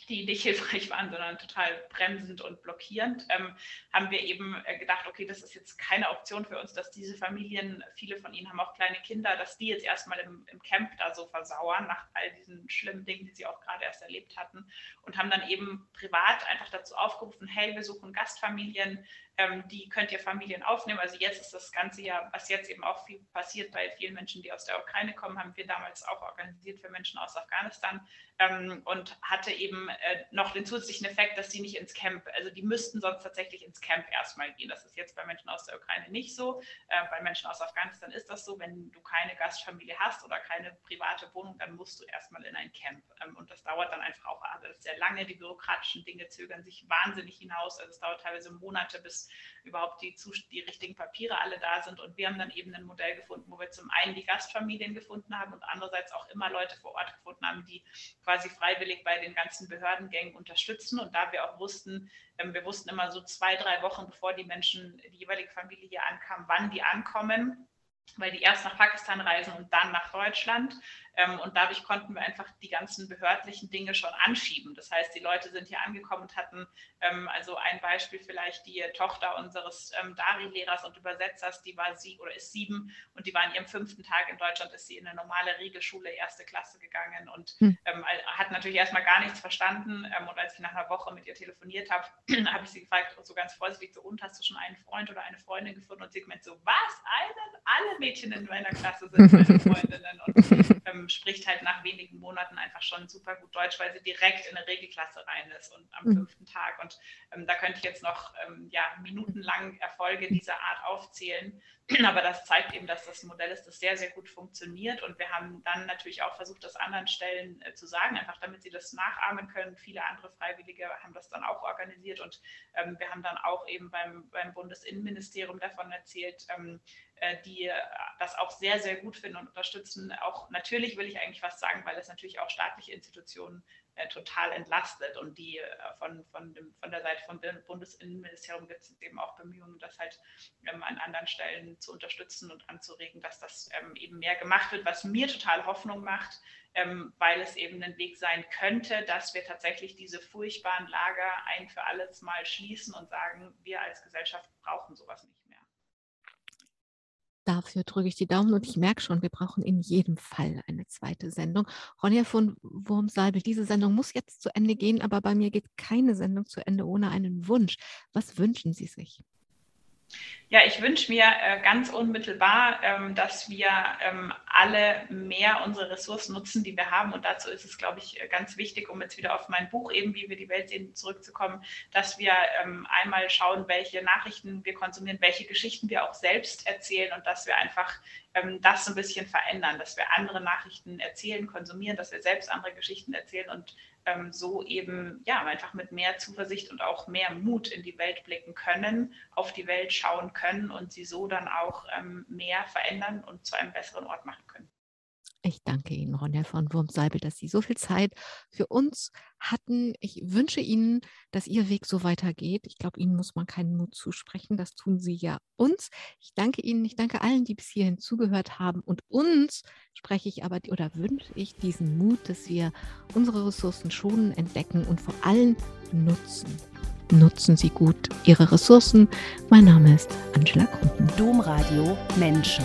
die nicht hilfreich waren, sondern total bremsend und blockierend, ähm, haben wir eben äh, gedacht, okay, das ist jetzt keine Option für uns, dass diese Familien, viele von ihnen haben auch kleine Kinder, dass die jetzt erstmal im, im Camp da so versauern nach all diesen schlimmen Dingen, die sie auch gerade erst erlebt hatten. Und haben dann eben privat einfach dazu aufgerufen, hey, wir suchen Gastfamilien, ähm, die könnt ihr Familien aufnehmen. Also jetzt ist das Ganze ja, was jetzt eben auch viel passiert bei vielen Menschen, die aus der Ukraine kommen, haben wir damals auch organisiert für Menschen aus Afghanistan ähm, und hatte eben äh, noch den zusätzlichen Effekt, dass sie nicht ins Camp, also die müssten sonst tatsächlich ins Camp erstmal gehen. Das ist jetzt bei Menschen aus der Ukraine nicht so. Äh, bei Menschen aus Afghanistan ist das so. Wenn du keine Gastfamilie hast oder keine private Wohnung, dann musst du erstmal in ein Camp. Ähm, und das dauert dann einfach auch alles sehr lange. Die bürokratischen Dinge zögern sich wahnsinnig hinaus. Also es dauert teilweise Monate, bis überhaupt die, die richtigen Papiere alle da sind. Und wir haben dann eben ein Modell gefunden, wo wir zum einen die Gastfamilien gefunden haben und andererseits auch immer Leute vor Ort gefunden haben, die quasi freiwillig bei den ganzen Behördengängen unterstützen. Und da wir auch wussten, ähm, wir wussten immer so zwei, drei Wochen, bevor die Menschen, die jeweilige Familie hier ankam, wann die ankommen weil die erst nach Pakistan reisen und dann nach Deutschland. Ähm, und dadurch konnten wir einfach die ganzen behördlichen Dinge schon anschieben. Das heißt, die Leute sind hier angekommen und hatten, ähm, also ein Beispiel vielleicht, die Tochter unseres ähm, Dari-Lehrers und Übersetzers, die war sie oder ist sieben und die war in ihrem fünften Tag in Deutschland, ist sie in eine normale Regelschule, erste Klasse gegangen und hm. hat natürlich erstmal gar nichts verstanden. und als ich nach einer Woche mit ihr telefoniert habe, <clears throat> habe ich sie gefragt, so ganz vorsichtig, so, und hast du schon einen Freund oder eine Freundin gefunden? Und sie gemeint so, was? Einen? Alle Mädchen in meiner Klasse sind meine Freundinnen. Und <laughs> ähm, spricht halt nach wenigen Monaten einfach schon super gut Deutsch, weil sie direkt in eine Regelklasse rein ist und am mhm. fünften Tag. Und ähm, da könnte ich jetzt noch ähm, ja, minutenlang Erfolge dieser Art aufzählen. <clears throat> Aber das zeigt eben, dass das Modell ist, das sehr, sehr gut funktioniert. Und wir haben dann natürlich auch versucht, das anderen Stellen äh, zu sagen, einfach damit sie das nachahmen können. Viele andere Freiwillige haben das dann auch organisiert. Und ähm, wir haben dann auch eben beim, beim Bundesinnenministerium davon erzählt, ähm, äh, die äh, das auch sehr, sehr gut finden und unterstützen. Auch natürlich will ich eigentlich was sagen, weil es natürlich auch staatliche Institutionen äh, total entlastet. Und die äh, von, von, dem, von der Seite vom Bundesinnenministerium gibt es eben auch Bemühungen, das halt ähm, an anderen Stellen zu unterstützen und anzuregen, dass das ähm, eben mehr gemacht wird, was mir total Hoffnung macht, ähm, weil es eben ein Weg sein könnte, dass wir tatsächlich diese furchtbaren Lager ein für alles Mal schließen und sagen, wir als Gesellschaft brauchen sowas nicht. Dafür drücke ich die Daumen und ich merke schon, wir brauchen in jedem Fall eine zweite Sendung. Ronja von Wurmsalbel, diese Sendung muss jetzt zu Ende gehen, aber bei mir geht keine Sendung zu Ende ohne einen Wunsch. Was wünschen Sie sich? Ja, ich wünsche mir äh, ganz unmittelbar, ähm, dass wir ähm, alle mehr unsere Ressourcen nutzen, die wir haben. Und dazu ist es, glaube ich, äh, ganz wichtig, um jetzt wieder auf mein Buch eben, wie wir die Welt sehen, zurückzukommen, dass wir ähm, einmal schauen, welche Nachrichten wir konsumieren, welche Geschichten wir auch selbst erzählen und dass wir einfach das ein bisschen verändern, dass wir andere Nachrichten erzählen, konsumieren, dass wir selbst andere Geschichten erzählen und ähm, so eben ja einfach mit mehr Zuversicht und auch mehr Mut in die Welt blicken können, auf die Welt schauen können und sie so dann auch ähm, mehr verändern und zu einem besseren Ort machen können. Ich danke Ihnen, Ronja von Wurmseibel, dass Sie so viel Zeit für uns hatten. Ich wünsche Ihnen, dass Ihr Weg so weitergeht. Ich glaube, Ihnen muss man keinen Mut zusprechen. Das tun Sie ja uns. Ich danke Ihnen. Ich danke allen, die bis hierhin zugehört haben. Und uns spreche ich aber oder wünsche ich diesen Mut, dass wir unsere Ressourcen schonen, entdecken und vor allem nutzen. Nutzen Sie gut Ihre Ressourcen. Mein Name ist Angela Krumpen. Domradio Menschen.